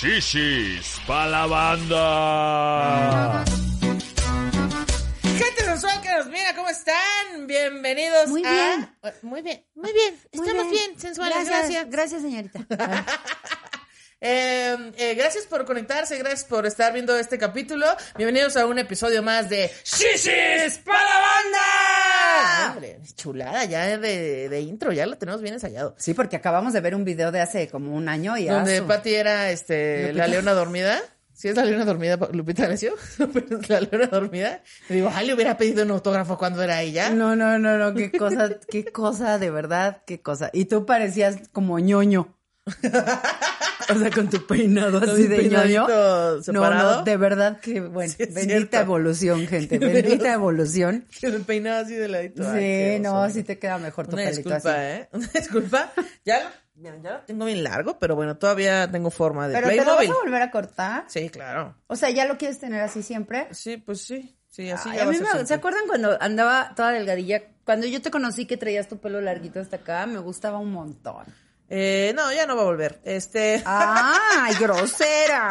Shishis pa' la banda. Gente sensual que nos mira, ¿cómo están? Bienvenidos Muy a- bien. Muy bien, muy bien. Muy Estamos bien, sensuales, Gracias, gracias. Gracias, señorita. Eh, eh, gracias por conectarse, gracias por estar viendo este capítulo. Bienvenidos a un episodio más de Shishis para la banda. Hombre, chulada ya de, de intro, ya lo tenemos bien ensayado. Sí, porque acabamos de ver un video de hace como un año y Donde asu. Patty era este, Lupita. la leona dormida. ¿Sí es la leona dormida, Lupita es la leona dormida. Y digo, ay, le hubiera pedido un autógrafo cuando era ella. No, no, no, no, qué cosa, qué cosa, de verdad, qué cosa. Y tú parecías como ñoño. O sea, con tu peinado así de ñoño. No, no, de verdad que, bueno, Sí, bendita cierto. evolución, gente, bendita evolución. Que me peinaba así de ladito. Sí, no, sí te queda mejor tu Una pelito disculpa, así. ¿eh? Una disculpa. Ya lo, ya, ya lo tengo bien largo, pero bueno, todavía tengo forma de Pero te lo vas a volver a cortar. Sí, claro. O sea, ¿ya lo quieres tener así siempre? Sí, pues sí. Sí, así Ay, ya a mí me-. ¿Se acuerdan cuando andaba toda delgadilla? Cuando yo te conocí que traías tu pelo larguito hasta acá, me gustaba un montón. Eh, no, ya no va a volver. Este, ¡Ay, grosera!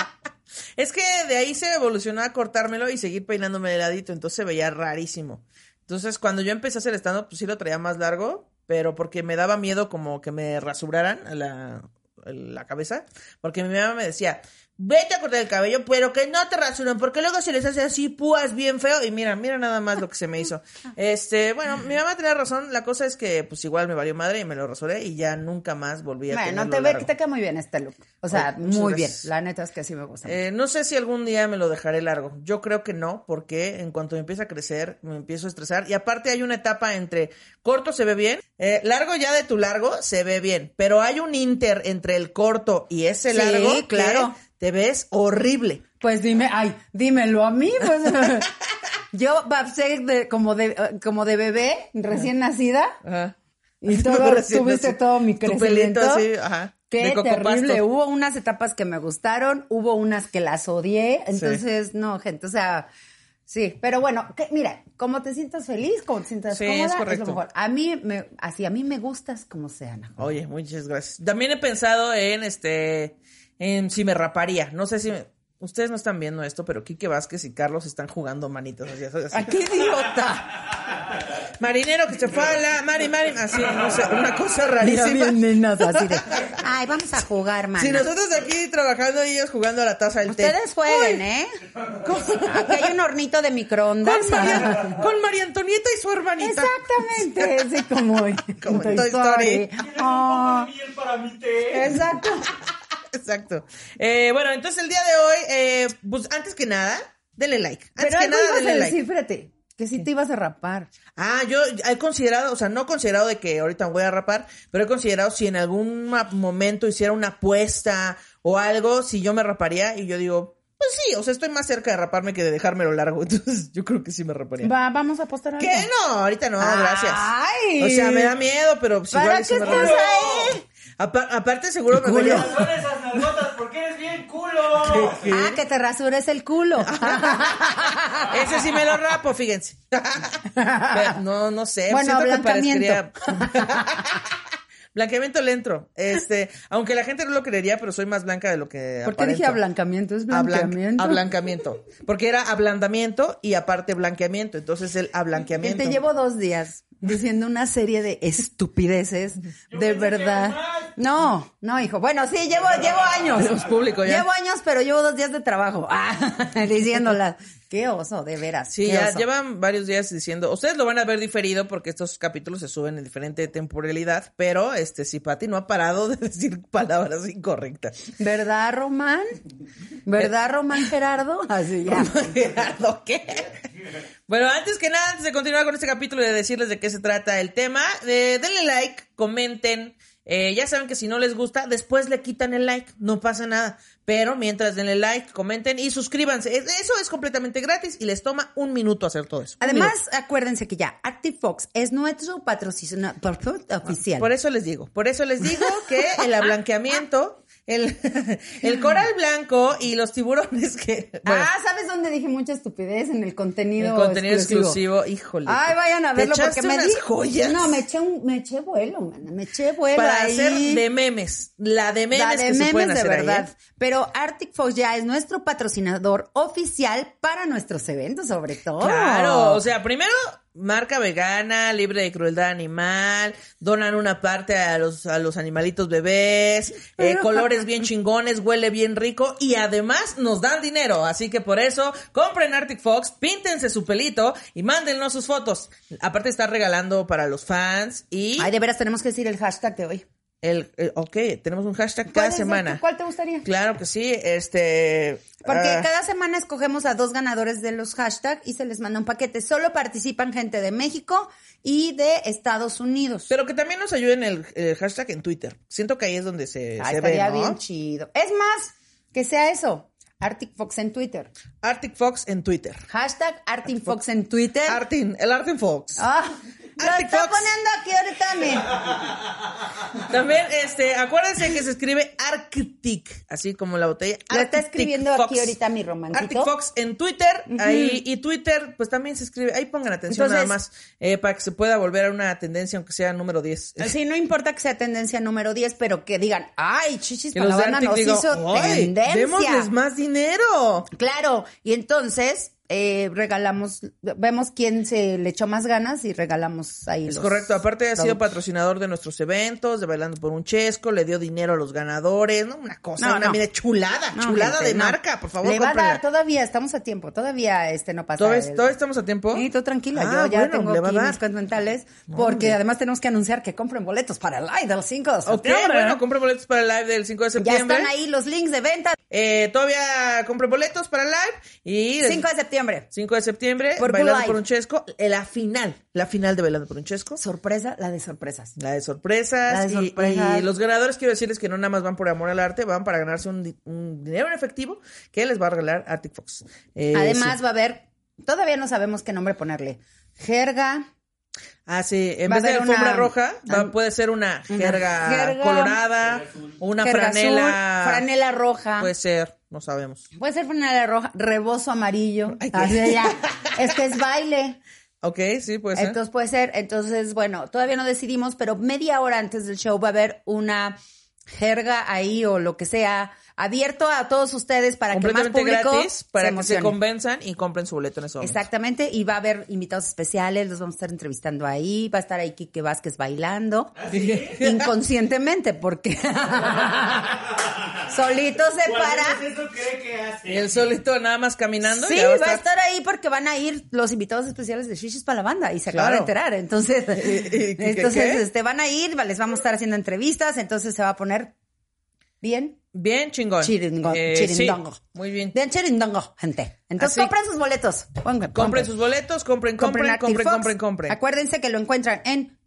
es que de ahí se evolucionó a cortármelo y seguir peinándome de ladito, entonces se veía rarísimo. Entonces, cuando yo empecé a hacer stand-up, pues sí lo traía más largo, pero porque me daba miedo como que me rasuraran la, la cabeza, porque mi mamá me decía, vete a cortar el cabello, pero que no te rasuren, porque luego se les hace así púas bien feo, y mira, mira nada más lo que se me hizo. Este, bueno, mi mamá tenía razón, la cosa es que pues igual me valió madre y me lo rasuré y ya nunca más volví a Bueno, te, ve, largo. te queda muy bien este look. O sea, muy bien. La neta es que sí me gusta. Eh, no sé si algún día me lo dejaré largo. Yo creo que no, porque en cuanto me empieza a crecer, me empiezo a estresar. Y aparte hay una etapa entre corto se ve bien, eh, largo ya de tu largo se ve bien, pero hay un inter entre el corto y ese Sí, largo que claro. Te ves horrible. Pues dime, ay, dímelo a mí, pues. yo babsé de, como de como de bebé, recién nacida, Ajá. y todo, tuviste todo mi Tu pelito crecimiento. así, ajá. Qué terrible. Hubo unas etapas que me gustaron, hubo unas que las odié. Entonces, no, gente, o sea, sí. Pero bueno, que- mira, como te sientas feliz, como te sientas Sí, cómoda, es lo mejor. A mí, me, así, a mí me gustas como sean. Ana. Oye, muchas gracias. También he pensado en este, en si me raparía. No sé si me- ustedes no están viendo esto, pero Quique Vázquez y Carlos están jugando manitas así, así. ¡Ay, qué idiota! Marinero que se fue a la Mari Mari, así, no sé, una cosa rarísima. bien nenas, así de, ay, vamos a jugar, mana. Si nosotros aquí trabajando y ellos jugando a la taza del té. Ustedes jueguen, ¿eh? Aquí hay un hornito de microondas. Con María, con María Antonieta y su hermanita. Exactamente, sí, como, Como en Toy Story. Ah, exacto. Exacto. Eh, bueno, entonces el día de hoy, eh, pues antes que nada, denle like. Antes Pero que nada, denle decir, like. espérate, que sí te ibas a rapar. Ah, yo he considerado, o sea, no he considerado de que ahorita me voy a rapar, pero he considerado si en algún momento hiciera una apuesta o algo, si yo me raparía y yo digo, pues sí, o sea, estoy más cerca de raparme que de dejármelo largo, entonces yo creo que sí me raparía. Va, vamos a apostar algo. ¿Qué? No, ahorita no, gracias. Ay. O sea, me da miedo, pero pues ¿Para igual qué sí me estás ahí? Apa- aparte seguro me Son esas nalgotas porque eres bien culo. Ah, que te rasures el culo. Ese sí me lo rapo, fíjense. Pero no, no sé. Bueno, siento que ablancamiento. parecería- Blanqueamiento lento. Este, aunque la gente no lo creería, pero soy más blanca de lo que ¿Por qué dije ablancamiento? ¿Es Ablan- blanqueamiento? ablancamiento. Porque era ablandamiento y aparte blanqueamiento. Entonces el Que ablanqueamiento. te llevo dos días diciendo una serie de estupideces, de verdad. No, no, hijo. Bueno, sí, llevo, llevo años. Tenemos público ya. Llevo años, pero llevo dos días de trabajo. Ah, diciéndolas. Qué oso, de veras. Sí, ya oso. llevan varios días diciendo, ustedes lo van a ver diferido porque estos capítulos se suben en diferente temporalidad, pero este si Pati no ha parado de decir palabras incorrectas. ¿Verdad, Román? ¿Verdad, Román Gerardo? Así ya. Gerardo, ¿qué? Bueno, antes que nada, antes de continuar con este capítulo y de decirles de qué se trata el tema, eh, denle like, comenten, Eh, ya saben que si no les gusta, después le quitan el like, no pasa nada. Pero mientras denle like, comenten y suscríbanse. Es- Eso es completamente gratis y les toma un minuto hacer todo eso. Además, acuérdense que ya Active Fox es nuestro patrocinador oficial. Por eso les digo, por eso les digo que el ablanqueamiento, el, el coral blanco y los tiburones que... bueno, ah, ¿sabes dónde dije mucha estupidez? En el contenido, el contenido exclusivo, híjole. Ay, vayan a verlo porque me di joyas. No, me eché un, me eché vuelo, mana, me eché vuelo para ahí. hacer de memes, la de memes La de que se memes pueden de hacer ahí, verdad. ¿eh? Pero Arctic Fox ya es nuestro patrocinador oficial para nuestros eventos, sobre todo. Claro, o sea, primero marca vegana, libre de crueldad animal, donan una parte a los a los animalitos bebés, eh, colores bien chingones, huele bien rico y además nos dan dinero, así que por eso compren Arctic Fox, píntense su pelito y mándennos sus fotos. Aparte está regalando para los fans y Ay, de veras tenemos que decir el hashtag de hoy. El, el- ok, tenemos un hashtag cada ¿Cuál es el- semana. ¿Cuál te gustaría? Claro que sí, este Porque ah, cada semana escogemos a dos ganadores de los hashtags y se les manda un paquete. Solo participan gente de México y de Estados Unidos. pero que también nos ayuden el, el hashtag en Twitter. Siento que ahí es donde se, Ah, se ve, estaría ¿no? bien chido. Es más, que sea eso. Arctic Fox en Twitter. Arctic Fox en Twitter. Hashtag Arctic Fox en Twitter. Artin, el Artin Fox. Ah, lo Arctic está Fox. poniendo aquí ahorita mi. También, este, acuérdense que se escribe Arctic, así como la botella. Lo está Arctic escribiendo Fox. aquí ahorita mi romancito. Arctic Fox en Twitter, ahí, y Twitter, pues también se escribe, ahí pongan atención Entonces- nada más, eh, para que se pueda volver a una tendencia, aunque sea número 10. Sí, no importa que sea tendencia número 10, pero que digan, ay, chichis para Arctic nos hizo "Ay, tendencia. démosles más dinero. Claro, y entonces eh, regalamos, vemos quién se le echó más ganas y regalamos ahí. Es los correcto, aparte ha sido patrocinador de nuestros eventos, de Bailando por un Chesco, le dio dinero a los ganadores, ¿no? Una cosa, No, una no. chulada, No, chulada gente, de marca, por favor, Le va a dar, todavía estamos a tiempo, todavía este no pasa. ¿Todavía, el- todavía estamos a tiempo? Sí, tú tranquila, Ah, yo ya bueno, tengo aquí mis cuentas mentales, porque además tenemos que anunciar que compren boletos para el live del 5 de Ok, septiembre. bueno, compre boletos para el live del 5 de ya septiembre. están ahí los links de venta. Eh, todavía compre boletos para el live y... 5 de septiembre. 5 de septiembre, Por Bailando por un Chesco, eh, la final, la final de Bailando por un Chesco. Sorpresa, la de sorpresas. La de sorpresas. La de y- sorpresas. Y, los ganadores, quiero decirles que no nada más van por amor al arte, van para ganarse un, di- un dinero en efectivo que les va a regalar Arctic Fox. Eh, Además sí. va a haber, todavía no sabemos qué nombre ponerle. Jerga, Ah, sí, en va a vez de alfombra una- roja, va- puede ser una una jerga, jerga- colorada, una jerga franela. azul, franela roja. Puede ser, no sabemos. Puede ser franela roja, rebozo amarillo. Ay, Así ya. Es que es baile. Ok, sí, puede ser. Entonces puede ser. Entonces, bueno, todavía no decidimos, pero media hora antes del show va a haber una jerga ahí o lo que sea abierto a todos ustedes para que más público gratis para se que se convenzan y compren su boleto en ese momento. Exactamente, y va a haber invitados especiales, los vamos a estar entrevistando ahí, va a estar ahí Quique Vázquez bailando, inconscientemente, porque solito se para. eso cree que hace? Y el solito nada más caminando. Sí, va a estar ahí porque van a ir los invitados especiales de Shishis para la banda y se acaba de Claro. enterar. Entonces, ¿Y- y- qué- entonces qué? este, van a ir, les vamos a estar haciendo entrevistas, entonces se va a poner bien Bien chingón. chiringo, Eh, sí, chirindongo. muy bien. Bien chirindongo, gente. Entonces Así- compren sus boletos. Compren sus boletos, compren, compren, compren, compren, compren. Acuérdense que lo encuentran en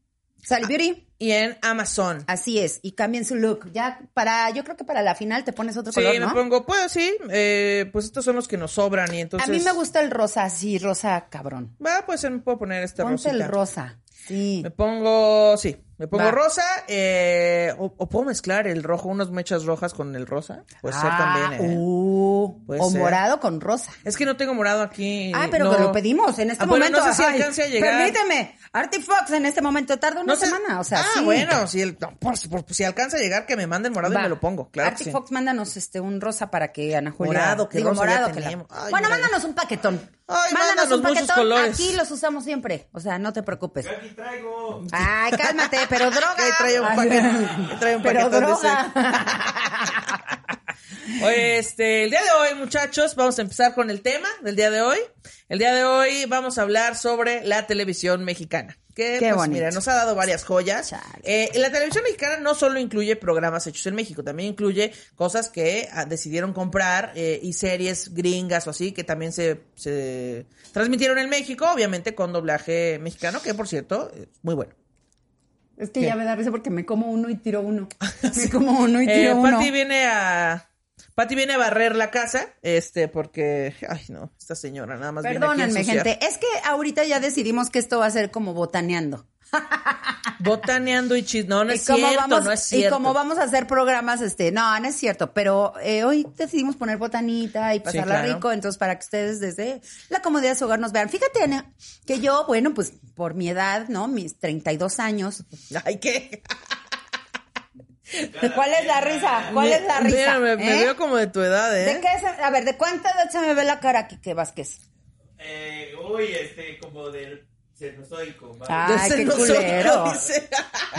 Sally Beauty. Y en Amazon. Así es, y cambien su look. Ya para, yo creo que para la final te pones otro Sí, color, me ¿no? pongo, pues sí, eh, pues estos son los que nos sobran y entonces... A mí me gusta el rosa, así, rosa cabrón. Va, pues me puedo poner esta Ponte rosita. el rosa. Sí. Me pongo, sí, me pongo Va. rosa, eh, o, o puedo mezclar el rojo, unas mechas rojas con el rosa. Puede ser Ah, también, ¿eh? uh, Puede o ser. morado con rosa. Es que no tengo morado aquí. Ah, pero no. que lo pedimos en este Ah, bueno, momento. no sé si alcance a llegar. Permíteme, Arctic Fox en este momento tarda una No sé- semana, o sea, ah, sí. bueno, si, el, no, por- por- si alcanza a llegar, que me manden morado Va. y me lo pongo, claro Arctic sí. Fox, mándanos este un rosa para que Ana Julia. Morado, que digo, rosa ya morado que la-. Ay, bueno, mándanos un paquetón. Ay, mándanos mándanos un muchos paquetón. colores. Aquí los usamos siempre. O sea, no te preocupes. Aquí traigo. Ay, cálmate, pero droga. Que trae un paquete- que trae un pero droga. Oye, este, el día de hoy, muchachos, vamos a empezar con el tema del día de hoy. El día de hoy vamos a hablar sobre la televisión mexicana. Que, Qué pues, bonito. mira, nos ha dado varias joyas. Eh, la televisión mexicana no solo incluye programas hechos en México, también incluye cosas que ah, decidieron comprar eh, y series gringas o así que también se, se transmitieron en México, obviamente con doblaje mexicano, que por cierto, es muy bueno. Es que ya me da risa porque me como uno y tiro uno. Me como uno y Eh, tiro uno. Pati viene a. Pati viene a barrer la casa, este, porque. Ay, no, esta señora nada más viene aquí a Perdónenme, gente. Es que ahorita ya decidimos que esto va a ser como botaneando. Botaneando y chis. No, no es y cierto, vamos, no es y cierto. como vamos a hacer programas, este, no, no es cierto, pero eh, hoy decidimos poner botanita y pasarla claro. rico, entonces para que ustedes desde la comodidad de su hogar nos vean. Fíjate, Ana, que yo, bueno, pues por mi edad, ¿no? Mis 32 años. Ay, ¿qué? ¿Cuál es la risa? ¿Cuál es la risa? Mira, me, me ¿Eh? veo como de tu edad, ¿eh? ¿De qué se- a ver, ¿de cuánta edad se me ve la cara, Kike Vázquez? Eh, uy, este, como del cenozoico. ¿vale? Ay, De qué cenozoico, culero. dice.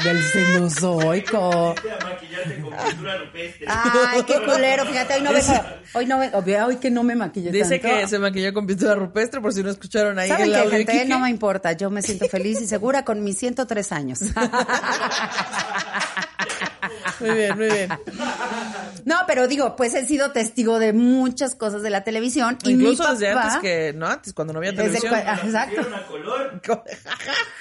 Del cenozoico. Vete a maquillarte con pintura rupestre. Ay, qué culero. Fíjate, hoy no vengo. Hoy no vengo. Hoy que no me maquillé Dice tanto. que se maquilló con pintura rupestre, por si no escucharon ahí ¿Saben el audio. gente? No me importa. Yo me siento feliz y segura con mis 103 años. Muy bien, muy bien. No, pero digo, pues he sido testigo de muchas cosas de la televisión. Y Incluso mi desde papá, antes que, no antes, cuando no había televisión. ah, exacto. ¿Vieron a color?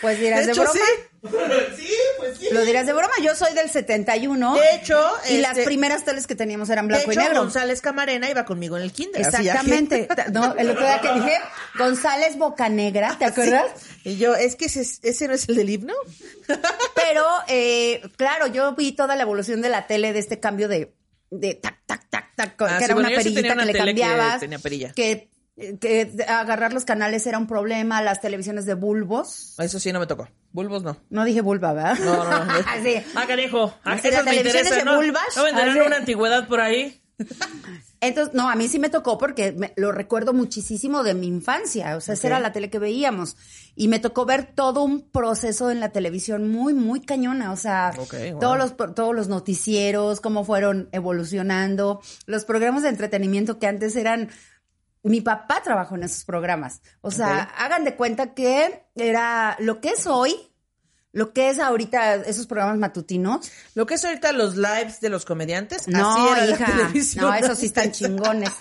Pues dirás De de, hecho, broma. sí. sí, pues sí. Lo dirás de broma. Yo soy del 71. De hecho, Y las este, primeras teles que teníamos eran De blanco hecho, y negro. González Camarena iba conmigo en el kinder. Exactamente. No, el otro día que dije, González Bocanegra, ¿te acuerdas? Y yo, es que ese, ese no es el del himno. Pero, eh, claro, yo vi toda la evolución de la tele, de este cambio de, de tac, tac, tac, tac, Ah, que sí, era bueno, una sí perillita tenía una que le tele que cambiabas. tenía perilla. Que, que agarrar los canales era un problema, las televisiones de bulbos. Eso sí no me tocó. Bulbos no. No dije vulva, ¿verdad? No, no, no. sí. Ah, carajo. Ah, esas las me televisiones interesan, de ¿no? vulvas. ¿No vendrán Así. una antigüedad por ahí? Entonces, no, a mí sí me tocó porque me- lo recuerdo muchísimo de mi infancia. O sea, esa era la tele que veíamos. Y me tocó ver todo un proceso en la televisión muy, muy cañona. O sea, wow. todos, los, todos los noticieros, cómo fueron evolucionando, los programas de entretenimiento que antes eran. Mi papá trabajó en esos programas. O sea, hagan de cuenta que era lo que es hoy, lo que es ahorita esos programas matutinos. Lo que es ahorita los lives de los comediantes, No, así era hija. No, esos sí están chingones.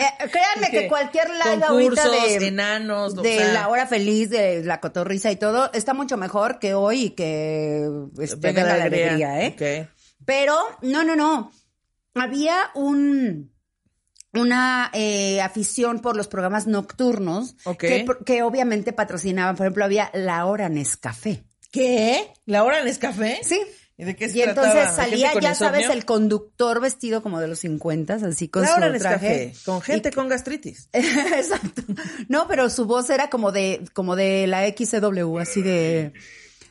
Eh, créanme que cualquier live ahorita de, enanos, o de sea. la hora feliz, de la cotorriza y todo, está mucho mejor que hoy y que este, Venga la alegría, alegría, ¿eh? Pero, no, no, no. Había un una eh, afición por los programas nocturnos que, que obviamente patrocinaban. Por ejemplo, había La Hora Nescafé. ¿Qué? ¿La hora en Escafé? Sí. ¿Y de qué se Y entonces salía, ya sabes, el conductor vestido como de los 50, así con La su hora en traje. Escafé, con gente con gastritis. Exacto. No, pero su voz era como de, como de la XCW, así de.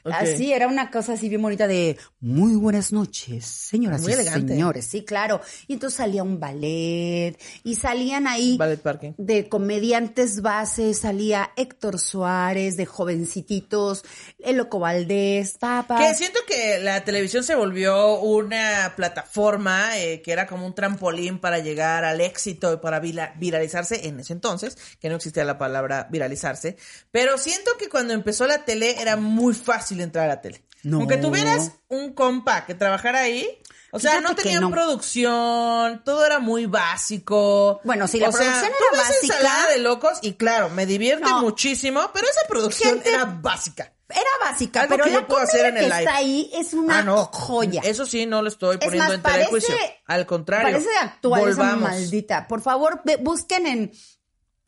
Ok. Así, era una cosa así bien bonita de muy buenas noches, señoras Muy y elegante. señores. Sí, claro. Y entonces salía un ballet y salían ahí Ballet Parking. de comediantes bases, salía Héctor Suárez, de jovencititos, El Loco Valdés, papá. Que siento que la televisión se volvió una plataforma eh, que era como un trampolín para llegar al éxito y para viralizarse en ese entonces, que no existía la palabra viralizarse. Pero siento que cuando empezó la tele era muy fácil entrar a la tele. No. Aunque tuvieras un compa que trabajara ahí, o sea, Fíjate no tenían no. producción, todo era muy básico. Bueno, sí, la O sea, producción tú era ves básica. Ensalada de locos y claro, me divierte No. muchísimo, pero esa producción Gente- era básica. Era básica, Algo pero que yo puedo hacer en el que live. está ahí es una Ah, no. joya. Eso sí, no lo estoy Es poniendo más, en tela de juicio. Al contrario. Parece actual esa maldita. Por favor, busquen en,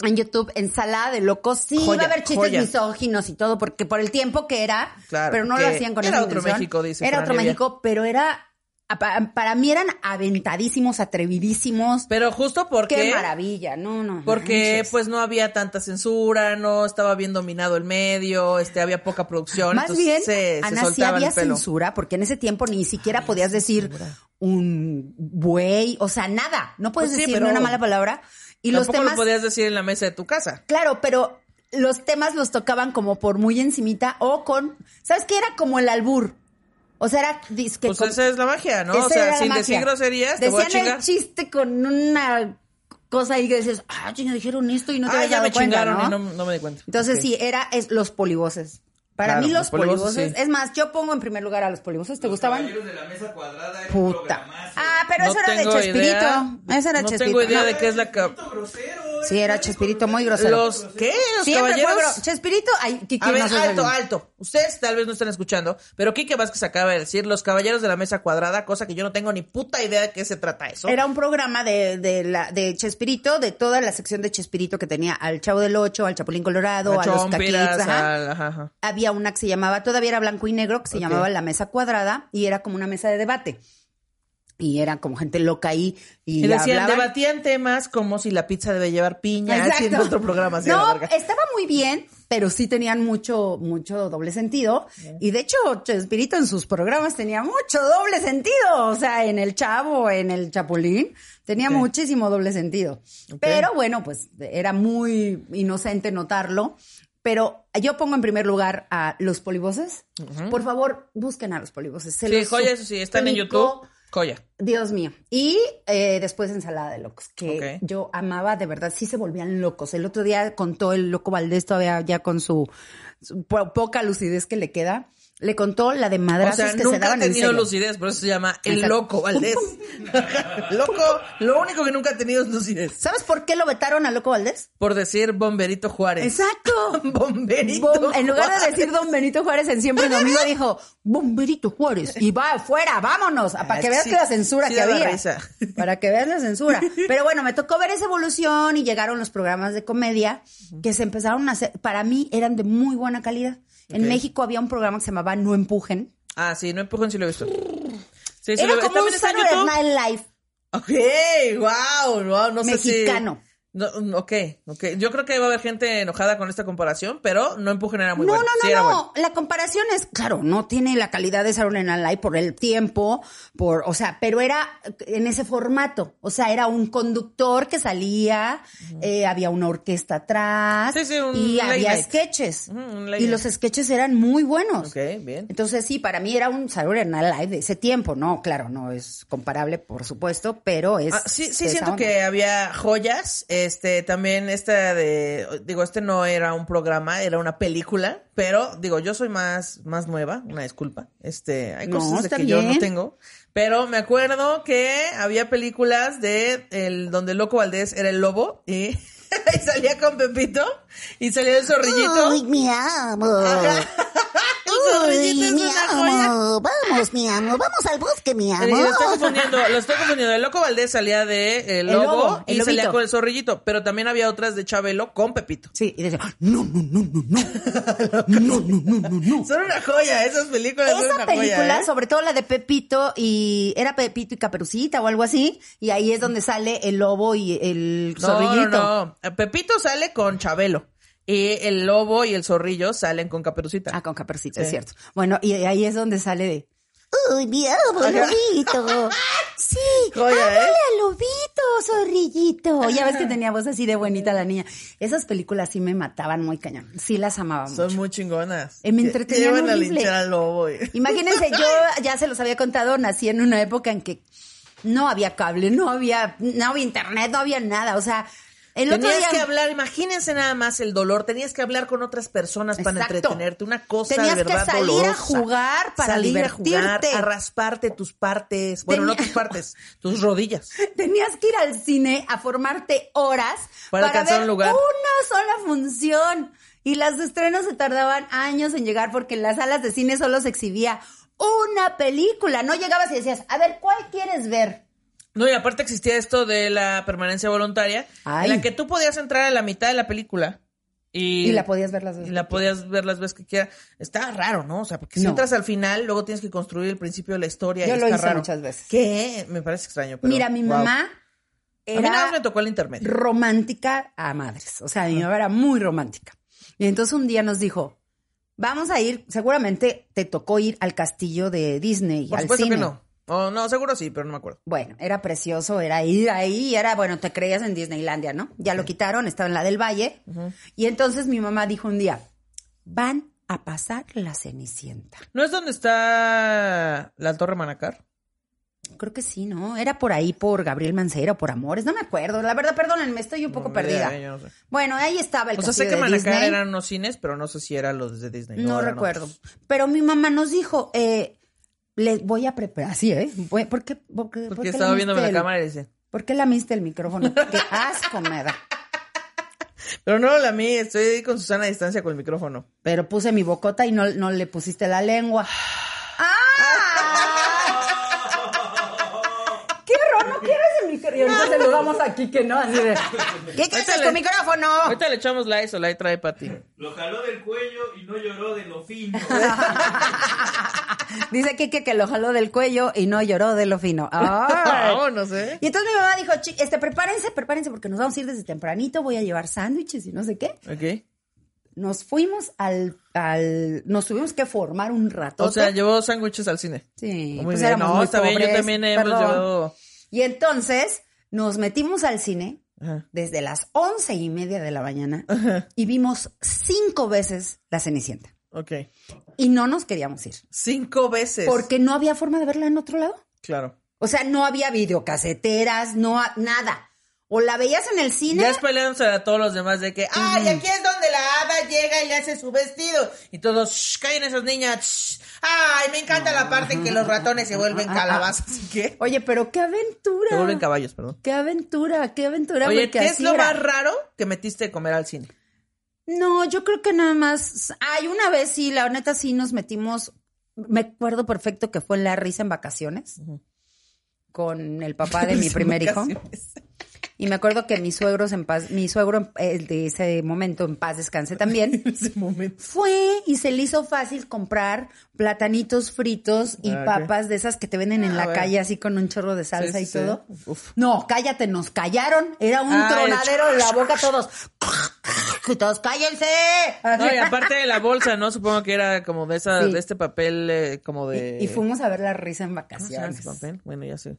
en YouTube ensalada de locos. Sí, Joya, va a haber chistes joya. misóginos y todo, porque por el tiempo que era, Claro, pero no lo hacían con era esa otro intención. México, dice Era Fran otro. México, pero era, pa- para mí eran aventadísimos, atrevidísimos. Pero justo porque... Qué maravilla, no, no. Porque manches. pues no había tanta censura, no estaba bien dominado el medio, este había poca producción, Más bien, se, se Ana, sí soltaba había censura, porque en ese tiempo ni siquiera podías decir un buey, o sea, nada. No puedes Pues sí, decir pero una mala palabra. Y los temas, lo podías decir en la mesa de tu casa. claro, pero los temas los tocaban como por muy encimita o con, ¿sabes qué? Era como el albur. O sea, era disque Pues con- esa es la magia, ¿no? O sea, sin magia. decir groserías, te voy a Decían chingar. el chiste con una cosa ahí que dices, ah, chinga, dijeron esto y no te Ah, ya me cuenta, chingaron ¿no? y no, no me di cuenta. Entonces Ok. sí, era es, los polivoces. Para Claro, mí los los polivoces, polivoces, sí. es más, yo pongo en primer lugar a los polivoces, ¿te gustaban? Caballeros de la mesa cuadrada Puta. Ah, pero No eso era de Chespirito. idea. Eso era No Chespirito. tengo idea No. de qué es la... Grosero. Sí, era Chespirito muy grosero. Los, ¿qué? Los Siempre fue caballeros. gro- Chespirito, ay, Kiki, A ver, no seas alto, bien. alto. Ustedes tal vez no están escuchando, pero Kike Vázquez acaba de decir Los Caballeros de la Mesa Cuadrada, cosa que yo no tengo ni puta idea de qué se trata eso. Era un programa de, de, la, de Chespirito, de toda la sección de Chespirito que tenía al Chavo del Ocho, al Chapulín Colorado, a los Chompiras, Caquets, ajá. al- ajá, ajá. Había una que se llamaba, todavía era blanco y negro, que se llamaba La Mesa Cuadrada y era como una mesa de debate. Y era como gente loca ahí y, Y decían, hablaban. debatían temas como si la pizza debe llevar piña, Exacto. haciendo otro programa así No, estaba muy bien, pero sí tenían mucho, mucho doble sentido. Y de hecho, Chespirito en sus programas tenía mucho doble sentido. O sea, en el Chavo, en el Chapulín, tenía muchísimo doble sentido. Pero bueno, pues era muy inocente notarlo. Pero yo pongo en primer lugar a los polivoces. Por favor, busquen a los polivoces. Se Sí, los joya, eso sí, están en. YouTube. Joya. Dios mío. Y eh, después ensalada de locos, que yo amaba, de verdad, sí se volvían locos. El otro día contó el loco Valdés todavía ya con su, su po- poca lucidez que le queda, le contó la de O madrazos sea, que se nunca ha daban en tenido serio. lucidez, por eso se llama el Exacto. loco Valdés. loco, lo único que nunca ha tenido es lucidez. ¿Sabes por qué lo vetaron al loco Valdés? Por decir Bomberito Juárez. Exacto. Bomberito. Bom- en lugar de decir Don Benito Juárez en Siempre Domingo, dijo Bomberito Juárez. Y va afuera, vámonos. Para que veas sí, que la censura sí que había. risa. Para que veas la censura. Pero bueno, me tocó ver esa evolución y llegaron los programas de comedia que se empezaron a hacer. Para mí eran de muy buena calidad. En. México había un programa que se llamaba No Empujen. Ah, sí, no empujen si lo he visto. Sí, sí Era lo como un Saturday. Night Live. Ok, wow, wow, no sé si... Mexicano. No, mm, ok, ok. Yo creo que va a haber gente enojada con esta comparación, pero no empujen era muy no, bueno. no, Sí, no, era no. bueno. La comparación es, claro, no tiene la calidad de Saturday Night Live por el tiempo, por, o sea, pero era en ese formato. O sea, era un conductor que salía, eh, había una orquesta atrás Sí, sí, un y había night. sketches. Y los sketches eran muy buenos. Ok, bien. Entonces, sí, para mí era un Saturday Night Live de ese tiempo, ¿no? Claro, no es comparable, por supuesto, pero es. Ah, sí, sí siento onda. que había joyas. Este, también esta de, digo, este no era un programa, era una película, pero digo, yo soy más, más nueva, una disculpa. Este, hay No, cosas de que yo no tengo. Pero me acuerdo que había películas de el donde Loco Valdés era el lobo y, y salía con Pepito y salía el zorrillito. Ay, mi amo. Es mi amo. Vamos, mi amo. Vamos al bosque, mi amo. Lo estoy confundiendo, lo estoy confundiendo. El Loco Valdés salía de El El Lobo, lobo, el y salía con el zorrillito, pero también había otras de Chabelo con Pepito. Sí, y decía, no, no, no, no, no. No, no, no, no, no. Son una joya, esas películas son Esa una película, joya. ¿eh? sobre todo la de Pepito y era Pepito y Caperucita o algo así, y ahí es donde sale el lobo y el No, zorrillito. no, no. Pepito sale con Chabelo. Y el lobo y el zorrillo salen con Caperucita. Ah, con Caperucita, Sí. es cierto. Bueno, y ahí es donde sale de Ay, mi amo, lobito. Sí, háblale ¿eh? al lobito, zorrillito. Ya ves que tenía voz así de bonita la niña. Esas películas sí me mataban muy cañón. Sí las amaba mucho. Son muy chingonas. Eh, me entretenían Llevan a horrible. linchar al lobo. y- Imagínense, yo ya se los había contado, nací en una época en que no había cable, no había, no había internet, no había nada. O sea, el Tenías día. que hablar, imagínense nada más el dolor, tenías que hablar con otras personas para entretenerte, una cosa Tenías de que verdad salir a jugar para salir a jugar, divertirte. a rasparte tus partes, bueno, no tus partes, tus rodillas. Tenías que ir al cine a formarte horas Para para, alcanzar ver un lugar. una sola función. Y las estrenos se tardaban años en llegar porque en las salas de cine solo se exhibía una película. No llegabas y decías, a ver, ¿cuál quieres ver? No, y aparte existía esto de la permanencia voluntaria, Ay. en la que tú podías entrar a la mitad de la película y, Y la podías ver las veces y la que podías ver las veces que quieras. Está raro, ¿no? O sea, porque si No. entras al final, luego tienes que construir el principio de la historia. Yo y lo está hice raro. muchas veces. ¿Qué? Me parece extraño. Pero, Mira, mi wow. mamá A mí nada más era me tocó el intermedio. romántica a madres. O sea, mi mamá era muy romántica. Y entonces un día nos dijo, vamos a ir, seguramente te tocó ir al castillo de Disney, Por al supuesto cine. que no. Oh, no, seguro sí, pero no me acuerdo. Bueno, era precioso, era ir ahí, era, bueno, te creías en Disneylandia, ¿no? Ya lo quitaron, estaba en la del Valle. Y entonces mi mamá dijo un día, van a pasar la Cenicienta. ¿No es donde está la Torre Manacar? Creo que sí, ¿no? Era por ahí, por Gabriel Mancera, por Amores, no me acuerdo. La verdad, perdónenme, estoy un poco No, ni idea, perdida. eh, yo no sé. Bueno, ahí estaba el O sea, sé que de Manacar Disney. eran unos cines, pero no sé si eran los de Disney. No, recuerdo. otros. Pero mi mamá nos dijo, eh, les voy a preparar. Así, ¿eh? Voy- ¿Por qué? ¿Por qué, por Porque qué estaba viéndome la el- cámara y dice, ¿Por qué lamiste el micrófono? Qué asco me da. Pero no la mí, estoy con Susana a distancia con el micrófono. Pero puse mi bocota y no, no le pusiste la lengua. ¡Ah! El micrófono? Entonces lo damos aquí que no, así de... ¿Qué Ahorita tu le- micrófono? Ahorita le echamos la eso, la trae para ti. Lo jaló del cuello y no lloró de lo fino. Dice Kike que lo jaló del cuello y no lloró de lo fino. ¡Ay! Vámonos, ¿eh? Y entonces mi mamá dijo, "Chi- este, prepárense, prepárense porque nos vamos a ir desde tempranito, voy a llevar sándwiches y no sé qué. Ok. Nos fuimos al, al, nos tuvimos que formar un rato. O sea, llevó sándwiches al cine. sí, Muy pues bien. éramos No, muy está bien, yo también hemos perdón. llevado. Y entonces nos metimos al cine Ajá. desde las once y media de la mañana y vimos cinco veces la Cenicienta. Ok. Y no nos queríamos ir. Cinco veces. Porque no había forma de verla en otro lado. Claro. O sea, no había videocaseteras, no nada. O la veías en el cine. Ya spoileándose a todos los demás de que, ay, aquí es donde la hada llega y le hace su vestido. Y todos, shh, callen esas niñas. Ay, me encanta la parte en que los ratones se vuelven calabazas. ¿Qué? Oye, pero qué aventura. Se vuelven caballos, perdón. Qué aventura, qué aventura. Oye, ¿qué es lo era. más raro que metiste de comer al cine? No, yo creo que nada más. Ay, una vez sí, la neta sí nos metimos. Me acuerdo perfecto que fue en la risa en vacaciones con el papá de mi primer hijo. Y me acuerdo que mis suegros en paz, mi suegro el de ese momento en paz descanse también. Ese momento. Fue y se le hizo fácil comprar platanitos fritos y Ah, papas de esas que te venden en Ah, la calle así con un chorro de salsa Sí, y sí, todo. No, cállate, nos callaron. Era un Ah, el tronadero en la boca todos. Todos, cállense. No, y aparte de la bolsa, ¿no? Supongo que era como de esa, de este papel, eh, como de. Y, y fuimos a ver la risa en ¿Cómo se llama vacaciones. ese papel? Bueno, ya sé.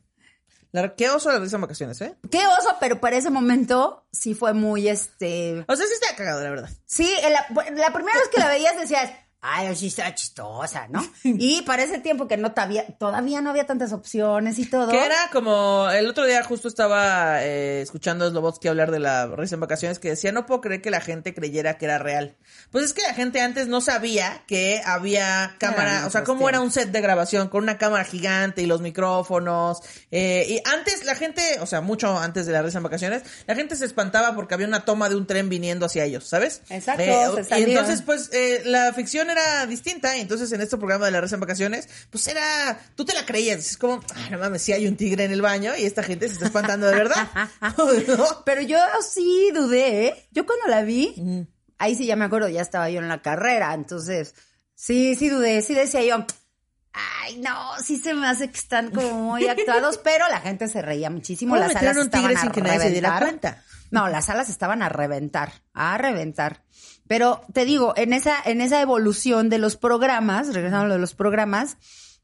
La- ¿Qué oso la risa en vacaciones, eh? Qué oso, pero para ese momento sí fue muy este. O sea, sí está cagado, la verdad. Sí, en la, la primera vez que la veías decías, ay, sí está chistosa, ¿no? Y para ese tiempo que no todavía, todavía no había tantas opciones y todo. Que era como, el otro día justo estaba eh, escuchando a Slobotsky hablar de la risa en vacaciones que decía, no puedo creer que la gente creyera que era real. Pues es que la gente antes no sabía que había cámara, o sea, cómo era un set de grabación con una cámara gigante y los micrófonos. eh, y antes la gente, o sea, mucho antes de la risa en vacaciones, la gente se espantaba porque había una toma de un tren viniendo hacia ellos, ¿sabes? Exacto, Eh, se y entonces, pues, eh, la ficción era distinta. Entonces, en este programa de la risa en vacaciones, pues era, tú te la creías. Es como, ay, no mames, si hay un tigre en el baño y esta gente se está espantando de verdad. ¿No? Pero yo sí dudé, ¿eh? Yo cuando la vi, ahí sí ya me acuerdo, ya estaba yo en la carrera, entonces sí, sí dudé, sí decía yo, ay, no, sí se me hace que están como muy actuados, pero la gente se reía muchísimo, ¿Cómo las tigre estaban a reventar. No, las salas estaban a reventar, a reventar. Pero te digo, en esa, en esa evolución de los programas, regresando a lo de los programas,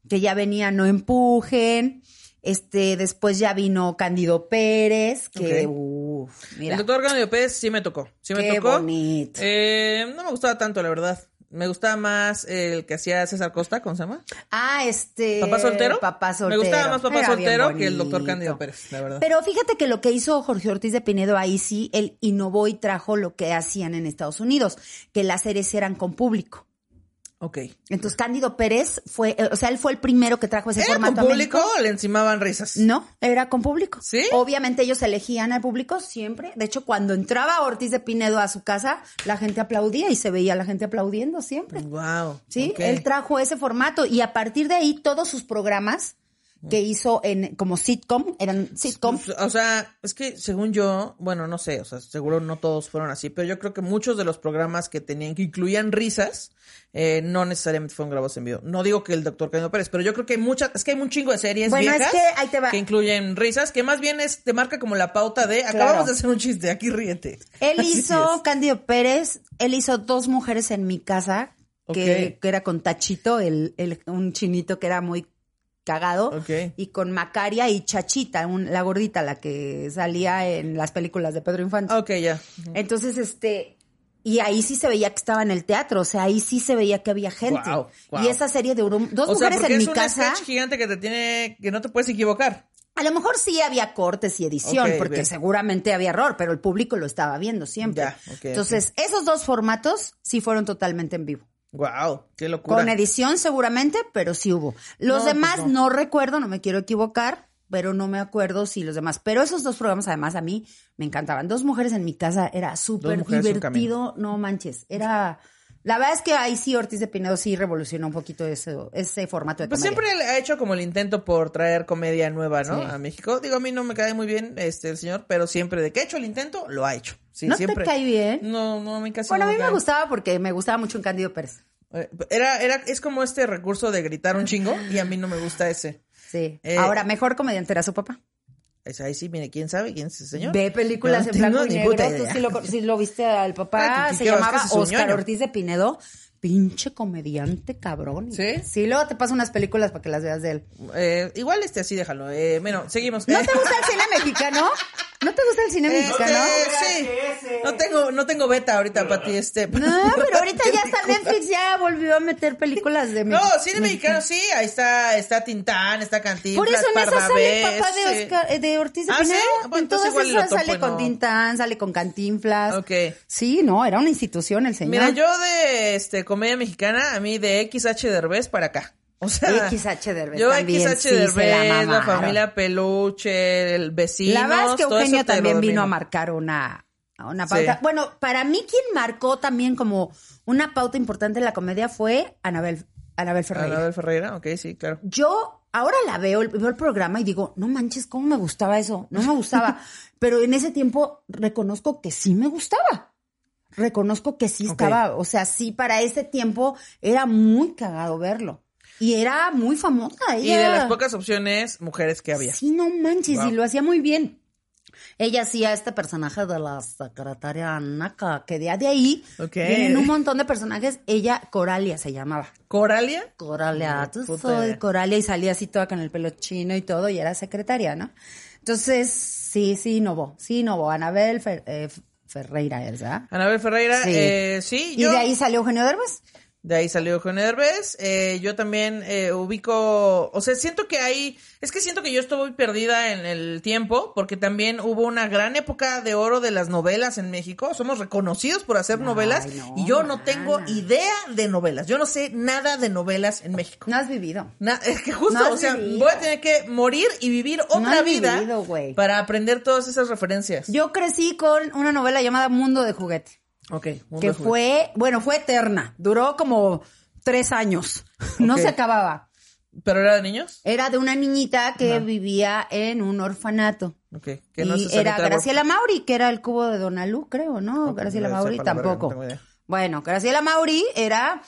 que ya venía No Empujen, este, después ya vino Cándido Pérez, que, Ok. uff, mira. El doctor Cándido Pérez sí me tocó. Sí me Qué tocó. bonito. Eh, no me gustaba tanto, la verdad. Me gustaba más el que hacía César Costa, ¿cómo se llama? Ah, este. ¿Papá soltero? Papá soltero. Me gustaba más Papá Era soltero que el doctor Cándido Pérez, la verdad. Pero fíjate que lo que hizo Jorge Ortiz de Pinedo ahí sí, él innovó y trajo lo que hacían en Estados Unidos, que las series eran con público. Ok. Entonces Cándido Pérez fue, eh, o sea, él fue el primero que trajo ese ¿Era formato con a público o le encimaban risas? No, era con público. ¿Sí? Obviamente ellos elegían al público siempre. De hecho, cuando entraba Ortiz de Pinedo a su casa, la gente aplaudía y se veía a la gente aplaudiendo siempre. Wow. Sí, él trajo ese formato y a partir de ahí todos sus programas que hizo en como sitcom, eran sitcom. Pues, o sea, es que según yo, bueno, no sé, o sea, seguro no todos fueron así, pero yo creo que muchos de los programas que tenían, que incluían risas, eh, no necesariamente fueron grabados en vivo. No digo que el doctor Candido Pérez, pero yo creo que hay muchas, es que hay un chingo de series Bueno, es viejas que ahí te va. incluyen risas, que más bien es, te marca como la pauta de, acabamos de hacer un chiste, aquí ríete. Él Así hizo, es. Cándido Pérez, él hizo dos mujeres en mi casa, que, que era con Tachito, el, el- un chinito que era muy cagado, y con Macaria y Chachita, un- la gordita, la que salía en las películas de Pedro Infante. Ok, ya. Entonces, este, y ahí sí se veía que estaba en el teatro, o sea, ahí sí se veía que había gente. Y esa serie duró dos O sea, mujeres porque en es mi un casa. gigante que te tiene, que no te puedes equivocar. A lo mejor sí había cortes y edición, porque bien. seguramente había error, pero el público lo estaba viendo siempre. Ya, Entonces, esos dos formatos sí fueron totalmente en vivo. Wow, qué locura. Con edición seguramente, pero sí hubo. Los No, demás pues no. no. recuerdo, no me quiero equivocar, pero no me acuerdo si los demás. Pero esos dos programas, además, a mí me encantaban. Dos mujeres en mi casa era súper divertido, no manches. Era. La verdad es que ahí sí Ortiz de Pinedo sí revolucionó un poquito ese, ese formato de Pues comedia. siempre ha hecho como el intento por traer comedia nueva, ¿no? Sí. A México. Digo, a mí no me cae muy bien este el señor, pero siempre de que ha hecho el intento, lo ha hecho. Sí, ¿No te siempre. cae bien? No, no, mí casi Bueno, a mí me cae. gustaba porque me gustaba mucho un Cándido Pérez. Eh, Era, era, es como este recurso de gritar un chingo y a mí no me gusta ese. Sí. Eh, Ahora, mejor comediante era su papá. Es ahí sí, mire, ¿quién sabe quién es ese señor? Ve películas No en blanco tengo y negro. Tú sí lo, sí lo viste al Ah, papá. que- Se llamaba Oscar. Ortiz de Pinedo. Pinche comediante cabrón. ¿Sí? Sí, luego te paso unas películas para que las veas de él. Eh, igual este así déjalo. Eh, bueno, seguimos. ¿No te gusta el cine mexicano? ¿No te gusta el cine este, mexicano? sí. No tengo, no tengo beta ahorita para ti, este. No, pero ahorita ya está Netflix, ya volvió a meter películas de No, cine mexicano sí, ahí está, está Tintán, está Cantinflas, Por eso en esa sale el papá de. Oscar, eh, de Ortiz de ¿Ah, sí? Bueno, en todas igual esas topo sale con. Tintán, sale con Cantinflas. Ok. Sí, no, era una institución el señor. Mira, yo de este comedia mexicana, a mí de XH Derbez para acá. O sea, XH Derbez Yo también, XH sí, se la Derbez, la, familia Peluche, el vecino. La verdad es que Eugenio también vino a marcar una, una pauta. Sí. Bueno, para mí quien marcó también como una pauta importante en la comedia fue Anabel, Anabel Ferreira. Anabel Ferreira, ok, sí, claro. Yo ahora la veo, veo el programa y digo, no manches, ¿cómo me gustaba eso? No me gustaba. Pero en ese tiempo reconozco que sí me gustaba. Reconozco que sí estaba, o sea, sí, para ese tiempo era muy cagado verlo. Y era muy famosa Y ella. de las pocas opciones, mujeres que había. Sí, no manches, Wow. y lo hacía muy bien. Ella hacía este personaje de la secretaria Naka, que de ahí Ok. vienen un montón de personajes. Ella, Coralia se llamaba. ¿Coralia? Coralia, tú puta soy. Coralia y salía así toda con el pelo chino y todo y era secretaria, ¿no? Entonces, sí, sí, innovó, sí, innovó. Anabel Fer- eh, Ferreira, ¿verdad? Anabel Ferreira, Sí. eh, sí, Y yo- de ahí salió Eugenio Derbez. De ahí salió Eugenio Derbez. Eh, yo también eh, ubico, o sea, siento que hay, es que siento que yo estoy perdida en el tiempo, porque también hubo una gran época de oro de las novelas en México. Somos reconocidos por hacer novelas no, y yo no tengo idea de novelas. Yo no sé nada de novelas en México. No has vivido. Na- es que justo, No o sea, vivido. voy a tener que morir y vivir otra has vida vivido, para aprender todas esas referencias. Yo crecí con una novela llamada Mundo de Juguete. Ok, que fue, bueno, fue eterna. Duró como tres años. No se acababa. ¿Pero era de niños? Era de una niñita que vivía en un orfanato. Que no y se era Graciela Mauri, que era el cubo de Donalú, creo, ¿no? Graciela no Mauri verga, tampoco. no bueno, Graciela Mauri era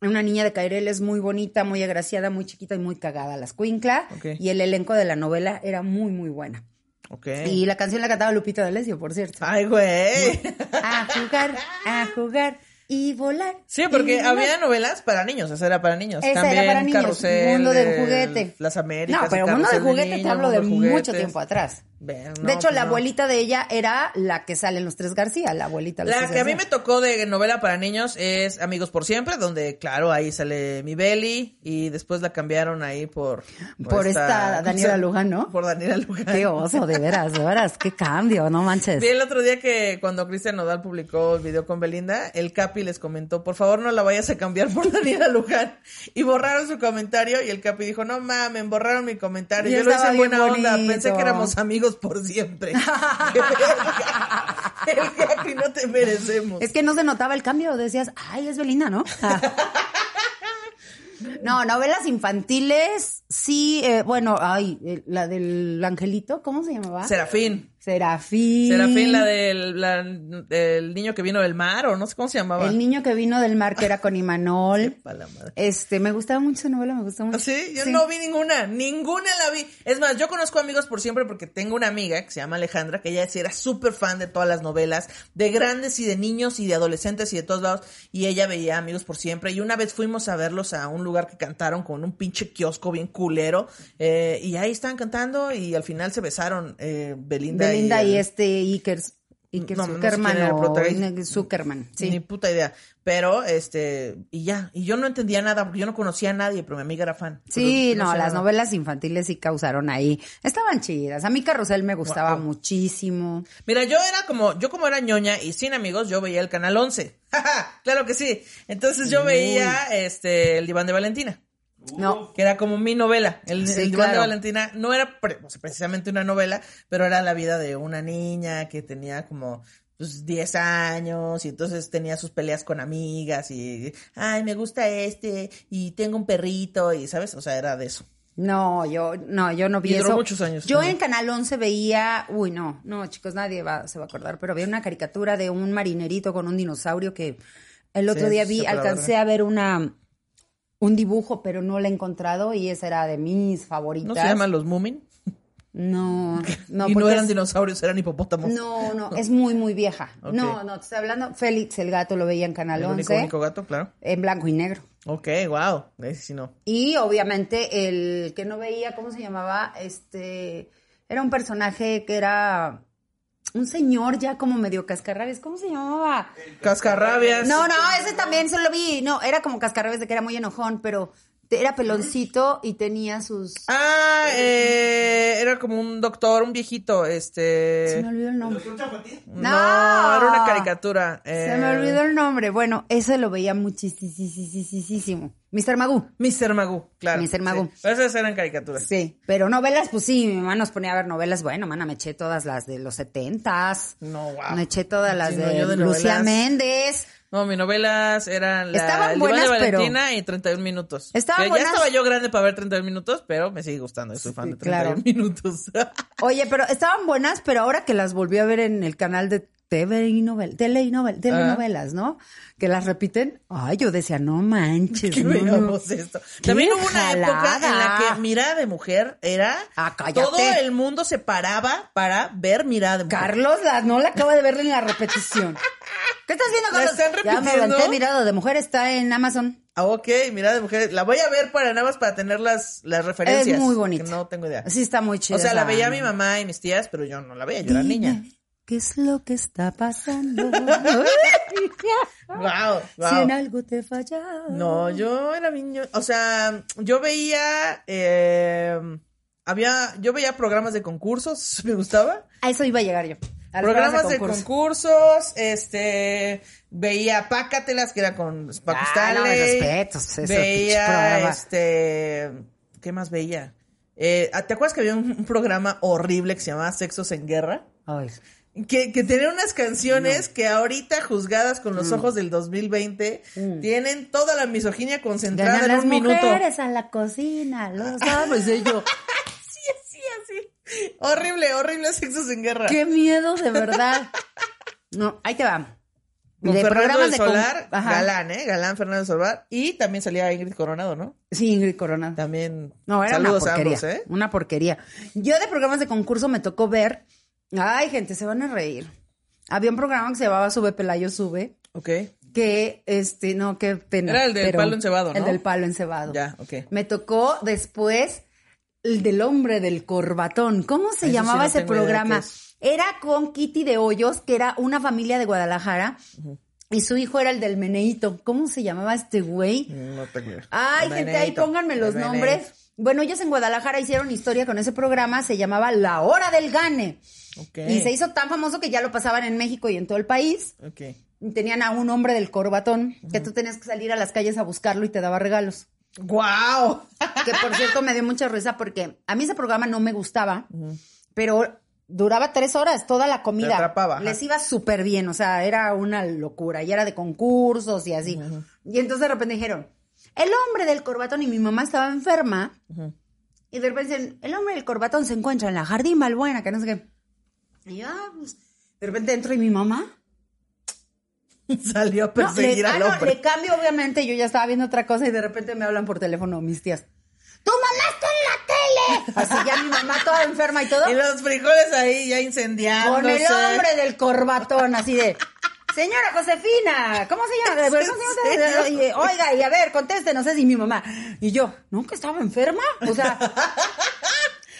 una niña de Caireles muy bonita, muy agraciada, muy chiquita y muy cagada, las cuincla. Y el elenco de la novela era muy, muy buena. Ok. Y la canción la cantaba Lupita D'Alessio, por cierto. Ay, güey. A jugar, a jugar y volar. Sí, porque había novelas para niños, esa era para niños. Esa También era para niños. Carrusel, Mundo del el- juguete. Las Américas. No, pero Mundo del Juguete te Niño, hablo de mucho tiempo atrás. De hecho, la abuelita de ella era la que sale en Los Tres García, la abuelita. de La que a mí me tocó de novela para niños es Amigos por Siempre, donde, claro, ahí sale mi Belly y después la cambiaron ahí por... Por esta Daniela ¿cómo se- Luján, ¿no? Por Daniela Luján. Qué oso, de veras, de veras, qué cambio, no manches. Vi el otro día que cuando Cristian Nodal publicó el video con Belinda, el Capi les comentó, por favor no la vayas a cambiar por Daniela Luján. Y borraron su comentario y el Capi dijo, no mamen, borraron mi comentario. Y Yo lo hice en buena bien onda, bonito. pensé que éramos amigos por siempre. el Capi, no te merecemos. Es que no se notaba el cambio, decías, ay, es Belinda, ¿no? No, novelas infantiles, sí, eh, bueno, ay, eh, la del angelito, ¿cómo se llamaba? Serafín. Serafín. Serafín, la del la- del niño que vino del mar, o no sé cómo se llamaba. El niño que vino del mar, que era con Imanol. Este, me gustaba mucho esa novela, me gustó mucho. ¿Ah, Sí, yo no vi ninguna, ninguna la vi. Es más, yo conozco amigos por siempre porque tengo una amiga que se llama Alejandra, que ella sí era súper fan de todas las novelas, de grandes y de niños y de adolescentes y de todos lados, y ella veía amigos por siempre. Y una vez fuimos a verlos a un lugar que cantaron con un pinche kiosco bien culero, eh, y ahí estaban cantando y al final se besaron eh, Belinda, Belinda y, el- este Iker, Iker No, no sé Zuckerman era el o. Zuckerman, sí. Ni puta idea. Pero, este, y ya. Y yo no entendía nada porque yo no conocía a nadie, pero mi amiga era fan. Sí, no, sé las nada. novelas infantiles sí causaron ahí. Estaban chidas. A mí Carrusel me gustaba Wow. muchísimo. Mira, yo era como, yo como era ñoña y sin amigos, yo veía el canal 11. claro que sí. Entonces yo veía, este, el diván de Valentina. No. que era como mi novela. El, Sí, el de. Valentina no era pre- precisamente una novela, pero era la vida de una niña que tenía como pues 10 años y entonces tenía sus peleas con amigas y ay, me gusta este y tengo un perrito y sabes, o sea, era de eso. No, yo no, yo no vi Y duró eso. muchos años Yo también. en Canal 11 veía, uy, no, no, chicos, nadie va, se va a acordar, pero había una caricatura de un marinerito con un dinosaurio que el otro Sí, día vi, alcancé a ver una un dibujo, pero no la he encontrado y esa era de mis favoritas. ¿No se llaman los Moomin? No, no, y no eran es- dinosaurios, eran hipopótamos. No, no, es muy, muy vieja. No, no, te estoy hablando. Félix el gato lo veía en Canal el 11. único, único gato, claro. En blanco y negro. Ok, wow. Ese sí no. Y obviamente el que no veía, ¿cómo se llamaba? Este, era un personaje que era un señor ya como medio cascarrabias. ¿Cómo se llamaba? Cascarrabias. No, no, ese también se lo vi. No, era como cascarrabias de que era muy enojón, pero era peloncito y tenía sus... Ah, eh, era como un doctor, un viejito, este... Se me olvidó el nombre. ¿Los un chapatín? No, No. era una caricatura. Se eh, me olvidó el nombre. Bueno, ese lo veía muchísimo. Mr. Magoo. Mr. Magoo, claro. Mr. Magoo. sí. Esas eran caricaturas. Sí, pero novelas, pues sí, mi mamá nos ponía a ver novelas. Bueno, mana, me eché todas las de los setentas. No, wow. Me eché todas las Sí, de, Lucía novelas- Méndez. No, mis novelas eran la, Estaban El de buenas, pero- Valentina y 31 minutos. Estaban Que buenas. Ya estaba yo grande para ver 31 minutos, pero me sigue gustando. Soy fan Sí, de 31 claro. minutos. Oye, pero estaban buenas, pero ahora que las volví a ver en el canal de TV y novel, tele y novel, telenovelas, ¿no? Que las repiten. Ay, yo decía, no manches. que no, veamos esto. ¡Qué También hubo una época en la que Mirada de Mujer era... Ah, todo el mundo se paraba para ver Mirada de Mujer. Carlos, la, no la acaba de ver en la repetición. ¿Qué estás viendo, ¿La Carlos? están Ya me repitiendo? aventé mirado de mujer, está en Amazon. Ah, ok, Mirada de Mujer. La voy a ver para nada más para tener las, las referencias. Es muy bonita. que no tengo idea. Sí, está muy chida. O sea, la veía mi mamá y mis tías, pero yo no la veía, yo era niña. ¿Qué es lo que está pasando? Wow, Si en algo te falla. No, yo era niño, o sea, yo veía, eh, había, yo veía programas de concursos, me gustaba. A eso iba a llegar yo. a Programas de concurso. concursos, este, veía Pácatelas, que era con Paco Ah, no, respetos, Veía, programa. este, ¿qué más veía? Eh, ¿Te acuerdas que había un, un programa horrible que se llamaba Sexos en Guerra? Ay. Que, que tenía unas canciones que ahorita, juzgadas con Mm. los ojos del 2020, tienen toda la misoginia concentrada Ganan en las un minuto. mujeres a la cocina, lo sabes y yo. Sí, así, así. Horrible, horrible Sexos en Guerra. Qué miedo, de verdad. No, ahí te va. Con De Fernando del de con- Solar, Ajá. Galán, ¿eh? Galán Fernando del Solar. Y también salía Ingrid Coronado, ¿no? Sí, Ingrid Coronado. También. No, era Saludos una a porquería. ambos, ¿eh? Una porquería. Yo de programas de concurso me tocó ver. Ay, gente, se van a reír. Había un programa que se llamaba Sube Pelayo Sube. Ok. Que, este, no, qué pena. Era el del palo encebado, El ¿no? del palo encebado. Ya, ok. Me tocó después el del hombre del corbatón. ¿Cómo se Eso llamaba sí no ese programa? es. Era con Kitty de Hoyos, que era una familia de Guadalajara. Y su hijo era el del meneíto. ¿Cómo se llamaba este güey? No tengo. Ay, gente, ahí pónganme los nombres. Bueno, ellos en Guadalajara hicieron historia con ese programa, se llamaba La Hora del Gane. Ok. Y se hizo tan famoso que ya lo pasaban en México y en todo el país. Ok. Y tenían a un hombre del corbatón, que tú tenías que salir a las calles a buscarlo y te daba regalos. ¡Guau! Que por cierto me dio mucha risa porque a mí ese programa no me gustaba, pero duraba tres horas toda la comida. Atrapaba. Les iba súper bien, o sea, era una locura. Y era de concursos y así. Y entonces de repente dijeron, el hombre del corbatón y mi mamá estaba enferma. Y de repente dicen, el hombre del corbatón se encuentra en la jardín Malbuena, que no sé qué. Y yo, ah, pues, de repente entro y mi mamá. Salió a No, perseguir le, ah, al no, hombre. le cambio, obviamente, yo ya estaba viendo otra cosa y de repente me hablan por teléfono mis tías. ¡Tu mamá está en la tele! Así ya mi mamá toda enferma y todo. Y los frijoles ahí ya incendiándose. Con el hombre del corbatón, así de. Señora Josefina, ¿cómo se llama? ¿Cómo se llama? Y, Oiga, y a ver, conteste, no sé si mi mamá. Y yo, ¿nunca estaba enferma? O sea.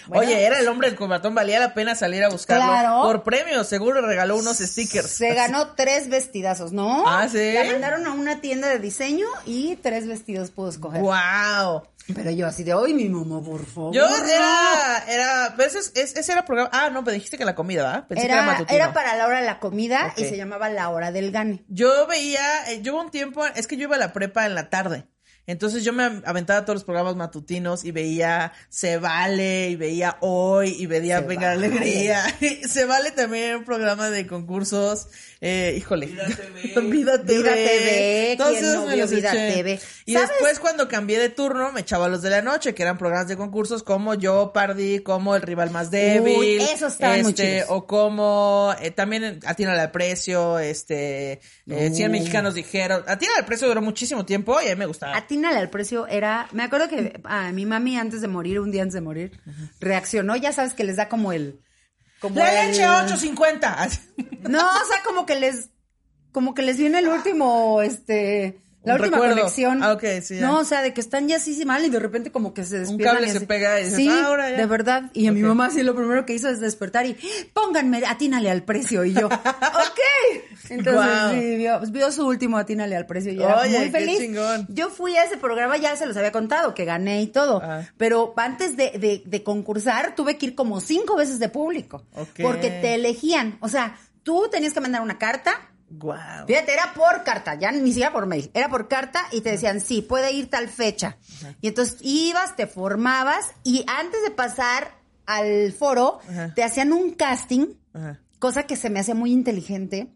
Bueno, Oye, era el hombre del cobatón, valía la pena salir a buscarlo. Claro. Por premio, seguro regaló unos stickers. Se ganó tres vestidazos, ¿no? Ah, ¿sí? La mandaron a una tienda de diseño y tres vestidos pudo escoger. ¡Wow! Pero yo así de, hoy mi mamá, por favor. Yo no". era, era, pero ese, es- ese, ese era programa, ah, no, pero dijiste que la comida, ¿verdad? Pensé que era Era, matutino. era para la hora de la comida y se llamaba la hora del gane. Yo veía, eh, yo hubo un tiempo, es que yo iba a la prepa en la tarde. Entonces yo me aventaba todos los programas matutinos y veía Se Vale, y veía Hoy, y veía Se Venga la Vale. Alegría. Se Vale también un programa de concursos. Eh, híjole. Vida TV. Vida TV. Vida TV, Todos ¿quién esos no me los Vida eché. TV? Y ¿Sabes? después cuando cambié de turno me echaba los de la noche, que eran programas de concursos como Yo Pardi, como El Rival Más Débil. esos estaban muy este. O como eh, también Atínale al Precio, este, eh, 100 Uh. mexicanos dijeron. Atínale al Precio duró muchísimo tiempo y a mí me gustaba. Atínale al precio era, me acuerdo que a mi mami antes de morir, un día antes de morir, reaccionó, ya sabes que les da como el como La el- leche 850. No, o sea, como que les como que les viene el último este la Un última recuerdo. conexión. Ah, ok, sí, ya. No, o sea, de que están ya así sí, mal y de repente como que se despiertan. cable y se pega y dices, Sí, "Ah, ahora ya". de verdad. Y a mi mamá sí lo primero que hizo es despertar y pónganme, atínale al precio. Y yo, ok. Entonces sí, vio, vio su último atínale al precio y era Oye, muy qué feliz. chingón. Yo fui a ese programa, ya se los había contado, que gané y todo. Ah. Pero antes de, de- de concursar, tuve que ir como cinco veces de público. Porque te elegían. O sea, tú tenías que mandar una carta. Guau. Fíjate, era por carta, ya ni siquiera por mail. Era por carta y te decían, sí, puede ir tal fecha. Y entonces ibas, te formabas y antes de pasar al foro, te hacían un casting, cosa que se me hacía muy inteligente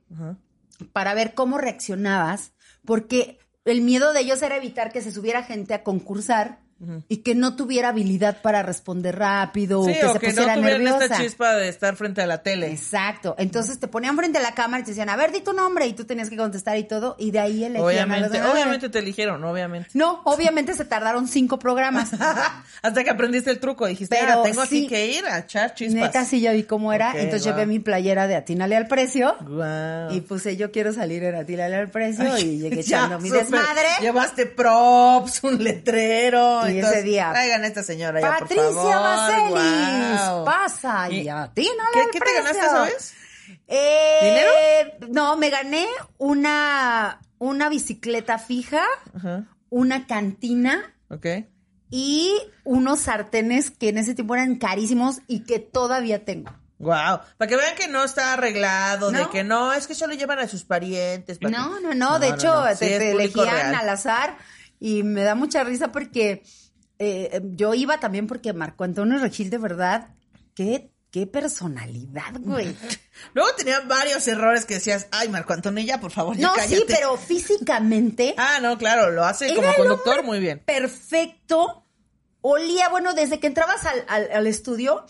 para ver cómo reaccionabas, porque el miedo de ellos era evitar que se subiera gente a concursar y que no tuviera habilidad para responder rápido Sí, que o se que no pusiera tuvieran nerviosa. esta chispa de estar frente a la tele. Exacto. Entonces te ponían frente a la cámara y te decían, a ver, di tu nombre y tú tenías que contestar y todo y de ahí elegían a Obviamente, los ganadores. obviamente te eligieron, obviamente. No, obviamente se tardaron cinco programas. Hasta que aprendiste el truco, dijiste, Pero ah, tengo aquí sí. que ir a echar chispas. Neta sí ya vi cómo era, Ok, entonces guau. llevé mi playera de Atínale al precio Guau. y puse yo quiero salir en Atínale al precio y llegué echando mi desmadre. Llevaste props, un letrero. Y ese día, Traigan a esta señora ya, por Patricia favor. Vaselis, Guau. pasa y, ¿Y atínale ¿Qué, al qué te ganaste esa vez? Eh, ¿Dinero? No, me gané una, una bicicleta fija, una cantina ok. y unos sartenes que en ese tiempo eran carísimos y que todavía tengo. Wow, para que vean que no está arreglado, de que no, es que solo llevan a sus parientes. No, no, no, de hecho no. Te, elegían real. al azar y me da mucha risa porque eh, yo iba también porque Marco Antonio Regil de verdad, qué, qué personalidad, güey. Luego tenía varios errores que decías, ay, Marco Antonio, ya, por favor, ya No, cállate. sí, pero físicamente Ah, no, claro, lo hace Era como conductor muy bien. perfecto. Olía, bueno, desde que entrabas al, al- al estudio,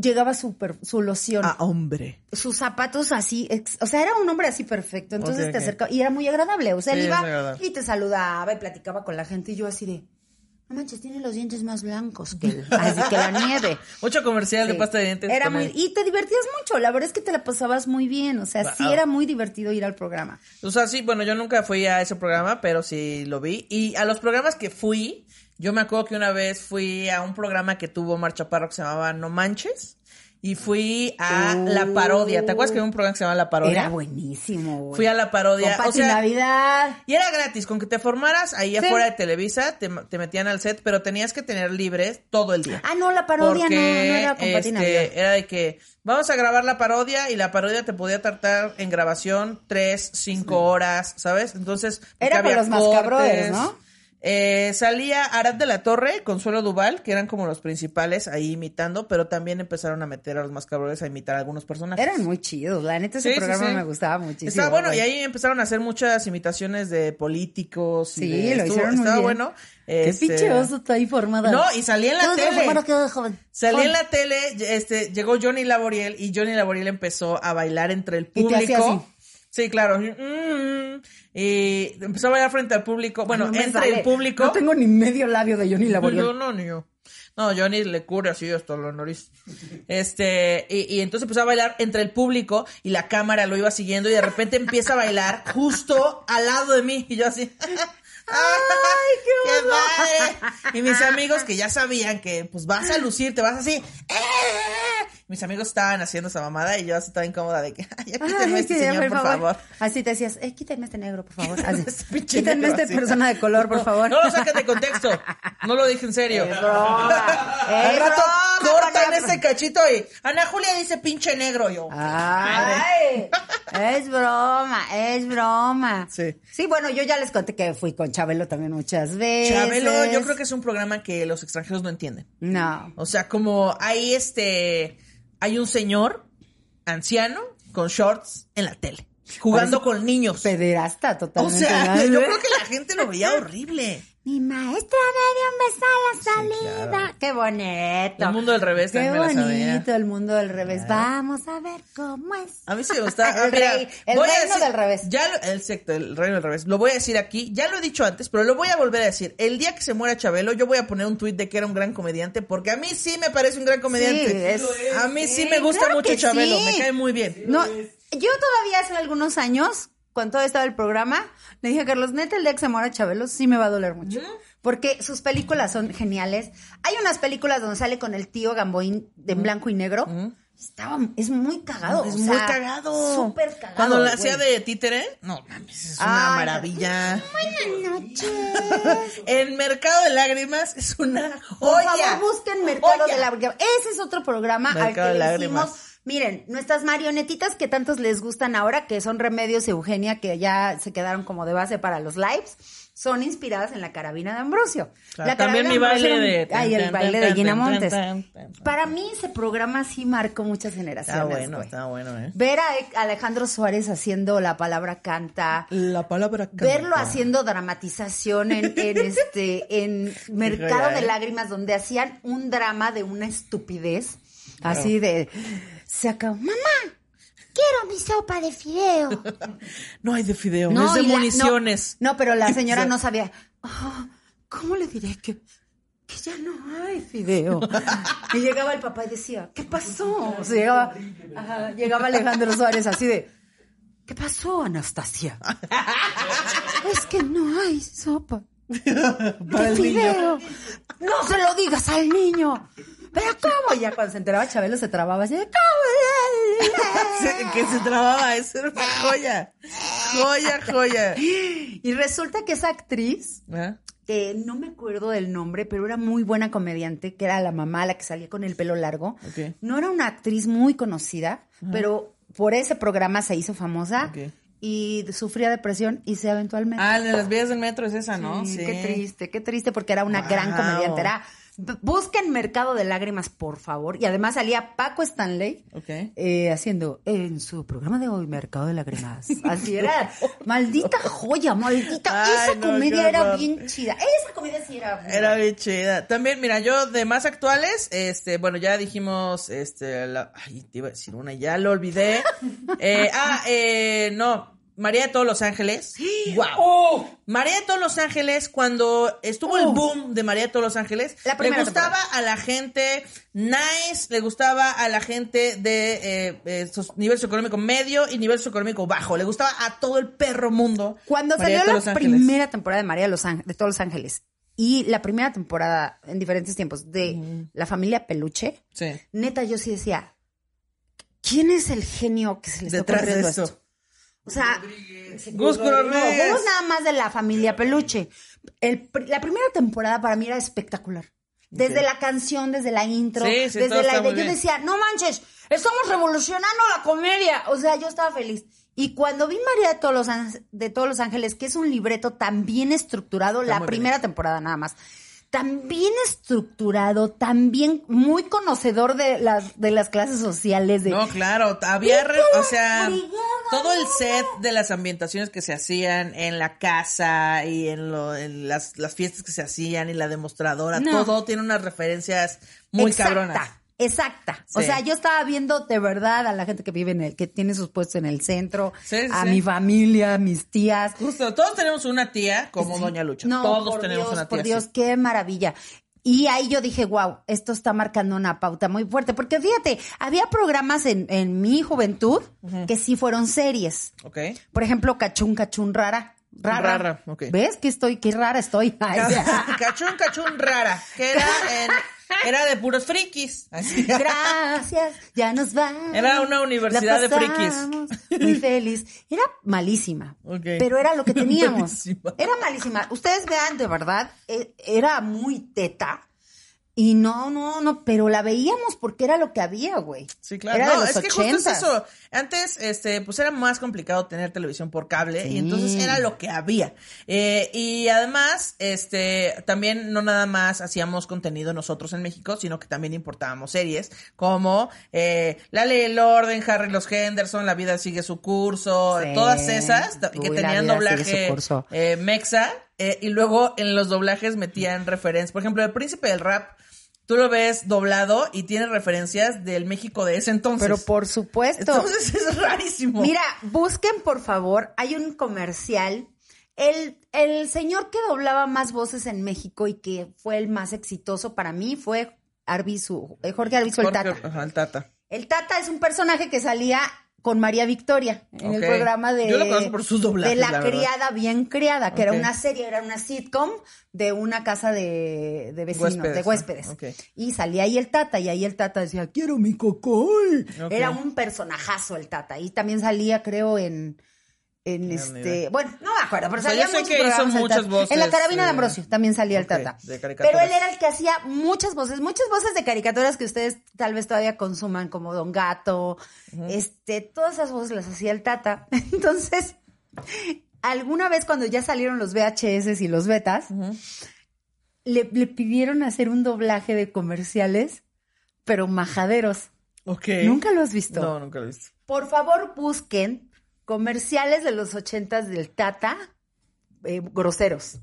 llegaba su, per- su loción. Ah, hombre. Sus zapatos así, ex- o sea, era un hombre así perfecto. Entonces te acercaba y era muy agradable. O sea, Sí, él iba y te saludaba y platicaba con la gente y yo así de, no manches, tiene los dientes más blancos que, el- así que la nieve. Mucho comercial de pasta de dientes. Era muy, y te divertías mucho. La verdad es que te la pasabas muy bien. O sea, sí era muy divertido ir al programa. O sea, sí, bueno, yo nunca fui a ese programa, pero sí lo vi. Y a los programas que fui, yo me acuerdo que una vez fui a un programa que tuvo Mar Chaparro que se llamaba No Manches. Y fui a la parodia. ¿Te acuerdas que había un programa que se llamaba La Parodia? Era buenísimo. güey. Fui a la parodia. Con o sea, Navidad. Y era gratis, con que te formaras ahí Sí. afuera de Televisa, te, te metían al set, pero tenías que tener libres todo el día. Ah, no, la parodia no, no era con este, Navidad. era de que vamos a grabar la parodia y la parodia te podía tratar en grabación tres, cinco horas, ¿sabes? Entonces, Era había los cortes. ¿no? Eh, salía Arad de la Torre, Consuelo Duval, que eran como los principales ahí imitando, pero también empezaron a meter a los mascabrones a imitar a algunos personajes. Eran muy chidos. La neta, ese Sí, programa sí. me gustaba muchísimo. Estaba bueno, güey. y ahí empezaron a hacer muchas imitaciones de políticos. y Sí, de- lo estuvo- hicieron muy Estaba bien. bueno. Qué Este, pinche oso está ahí formada. No, y salía en la tele. joven. Salí en la tele, este, llegó Johnny Laboriel y Johnny Laboriel empezó a bailar entre el Y te público. hacía así. Sí, claro. Mm, y empezó a bailar frente al público. Bueno, No entre sale. el público. No tengo ni medio labio de Johnny No, Laboriel. no, ni yo. No, Johnny le cubre así hasta la nariz. Este, y, y entonces empezó a bailar entre el público y la cámara lo iba siguiendo y de repente empieza a bailar justo al lado de mí y yo así. ¡Ay, qué, padre! Y mis amigos que ya sabían que pues vas a lucir, te vas así. ¡eh! Mis amigos estaban haciendo esa mamada y yo así estaba incómoda de que, "Ay, ya quítenme Ay, este que señor, por favor. Así te decías, eh, quítame este negro, por favor. Así. Este este así. persona de color, por favor. No lo saquen de contexto. No lo dije en serio. Es broma. Al Es rato broma, cortan ese cachito y Ana Julia dice pinche negro yo. Ay, es broma, es broma. Sí. Sí, bueno, yo ya les conté que fui con Chabelo también muchas veces. Chabelo, yo creo que es un programa que los extranjeros no entienden. No. O sea, como hay este, hay un señor anciano con shorts en la tele, jugando con niños. Pederasta O totalmente. sea, ¿no? yo creo que la gente lo veía horrible. Mi maestra me dio un beso a la salida. Qué bonito. El mundo del revés Qué también me la sabía. bonito el mundo del revés. Vamos a ver cómo es. A mí sí me gusta. Ah, El mira, rey- el voy a reino del revés. Ya lo- el secto, el reino del revés. Lo voy a decir aquí. Ya lo he dicho antes, pero lo voy a volver a decir. El día que se muera Chabelo, yo voy a poner un tuit de que era un gran comediante, porque a mí sí me parece un gran comediante. Sí, es- a mí sí, sí, me gusta claro mucho Chabelo, me cae muy bien. No, yo todavía hace algunos años, cuando estaba el programa, le dije a Carlos, neta, el día que se muera Chabelo, sí me va a doler mucho. Porque sus películas son geniales. Hay unas películas donde sale con el tío Gamboín de en blanco y negro. Estaba, es muy cagado. Es o muy cagado. Súper cagado. Cuando la hacía de títere, no mames, es una Ay, maravilla. Buenas noches. El mercado de lágrimas es una Por joya. favor, busquen Mercado Joya. de Lágrimas. Ese es otro programa Mercado al de que le hicimos. Miren, nuestras marionetitas que tantos les gustan ahora, que son Remedios Eugenia, que ya se quedaron como de base para los lives, son inspiradas en la carabina de Ambrosio. Claro, la también mi Ambrosio baile de- Ay, el baile de Gina Montes. Para mí ese programa sí marcó muchas generaciones. Está bueno, está bueno, eh. Ver a Alejandro Suárez haciendo la palabra canta, La palabra verlo canta. haciendo dramatización en, en este en Mercado de. Lágrimas donde hacían un drama de una estupidez así de se acabó mamá Quiero mi sopa de fideo. No hay de fideo, no es de la- municiones. no, no, pero la señora no sabía "Ah, cómo le diré que que ya no hay fideo y llegaba el papá y decía qué pasó o sea, llegaba ajá, llegaba Alejandro Suárez así de qué pasó Anastasia Es que no hay sopa. Para el niño. Fideo. No se lo digas al niño. Pero cómo, Y ya cuando se enteraba Chabelo se trababa así, de, ¿cómo? Que se trababa, eso era una joya. Joya, joya. Y resulta que esa actriz, que no me acuerdo del nombre, pero era muy buena comediante, que era la mamá, la que salía con el pelo largo. No era una actriz muy conocida, pero por ese programa se hizo famosa y sufría depresión y se aventó al metro. Ah, de las vías del metro es esa, ¿no? Sí, Qué triste, qué triste porque era una gran Wow. comediante. Era, b- busquen Mercado de Lágrimas, por favor. Y además salía Paco Stanley Ok. eh, haciendo en su programa de hoy Mercado de Lágrimas. Así era. maldita joya, maldita. Ay, Esa no, comedia era bien chida. Esa comedia sí era. Era bien chida. También, mira, yo de más actuales, este, bueno, ya dijimos, este, la, ay, te iba a decir una, ya lo olvidé. Eh, ah, eh, no, María de todos los Ángeles. ¡Wow! María de todos los Ángeles, cuando estuvo el boom de María de todos los Ángeles, La le gustaba temporada. a la gente nice, le gustaba a la gente de eh, eh, nivel socioeconómico medio y nivel socioeconómico bajo. Le gustaba a todo el perro mundo. Cuando María salió la primera temporada de María de, los de todos los Ángeles y la primera temporada en diferentes tiempos de la familia Peluche, Sí. neta yo sí decía, ¿quién es el genio que se le está ocurriendo esto? O sea, Gus no, Rodríguez. vamos nada más de la familia Peluche. El la primera temporada para mí era espectacular. Desde la canción, desde la intro, Sí, sí, desde la idea. Yo decía, no manches, estamos revolucionando la comedia. O sea, yo estaba feliz. Y cuando vi María de todos los, de todos los Ángeles, que es un libreto tan bien estructurado, Está la bien primera temporada nada más, tan bien estructurado, tan bien, muy conocedor de las, de las clases sociales, de, No, claro, había, re- o sea, brigada, todo el set de las ambientaciones que se hacían en la casa y en, lo, en las, las fiestas que se hacían y la demostradora, No. todo tiene unas referencias muy exacta, cabronas. Exacta. O sea, yo estaba viendo de verdad a la gente que vive en el, que tiene sus puestos en el centro, Sí, a sí. mi familia, a mis tías. Justo, todos tenemos una tía como. Doña Lucha. No, todos por tenemos Dios, una tía. Por Dios, qué maravilla. Y ahí yo dije, wow, esto está marcando una pauta muy fuerte. Porque fíjate, había programas en, en mi juventud que sí fueron series. Ok. Por ejemplo, Cachún, Cachún, Rara. Rara. Rara, ok. ¿Ves que estoy, qué rara estoy? Ay, Ca- Cachún, cachún rara, que era, en- era de puros frikis. Así. Gracias, ya nos vamos. Era una universidad La de frikis. Muy feliz. Era malísima. Ok. Pero era lo que teníamos. Malísima. Era malísima. Ustedes vean, de verdad, eh, era muy teta. Y no, no, no, pero la veíamos porque era lo que había, güey. Sí, claro. Era no, de los es que justo es 80s. eso. Antes, este, pues era más complicado tener televisión por cable y entonces era lo que había. Eh, y además, este, también no nada más hacíamos contenido nosotros en México, sino que también importábamos series como eh, La Ley y el Orden, Harry los Henderson, La Vida sigue su curso, Sí. todas esas que tenían doblaje eh, mexa eh, y luego en los doblajes metían referencias. Por ejemplo, El Príncipe del Rap. Tú lo ves doblado y tiene referencias del México de ese entonces. Pero por supuesto. Entonces es rarísimo. Mira, busquen por favor, hay un comercial. El, el señor que doblaba más voces en México y que fue el más exitoso para mí fue Arbizu, eh, Jorge Arbizu el Jorge- Tata. Ajá, el Tata. El Tata es un personaje que salía con María Victoria en el programa de, Yo lo conozco por sus doblajes, de la, criada bien criada, que era una serie, era una sitcom de una casa de, de vecinos, Huéspedes, de huéspedes. Y salía ahí el Tata, y ahí el Tata decía, quiero mi cocol. Era un personajazo el Tata. Y también salía, creo, en... En este, bueno, no me acuerdo, pero O sea, salía yo sé muchos que hizo programas el muchas voces, En la carabina de eh, Ambrosio también salía el Tata. de. Pero él era el que hacía muchas voces, muchas voces de caricaturas que ustedes tal vez todavía consuman, como Don Gato, este, todas esas voces las hacía el Tata. Entonces, alguna vez cuando ya salieron los VHS y los betas, le, le pidieron hacer un doblaje de comerciales, pero majaderos. Ok. ¿Nunca lo has visto? No, nunca lo he visto. Por favor, busquen comerciales de los ochentas del Tata eh, groseros.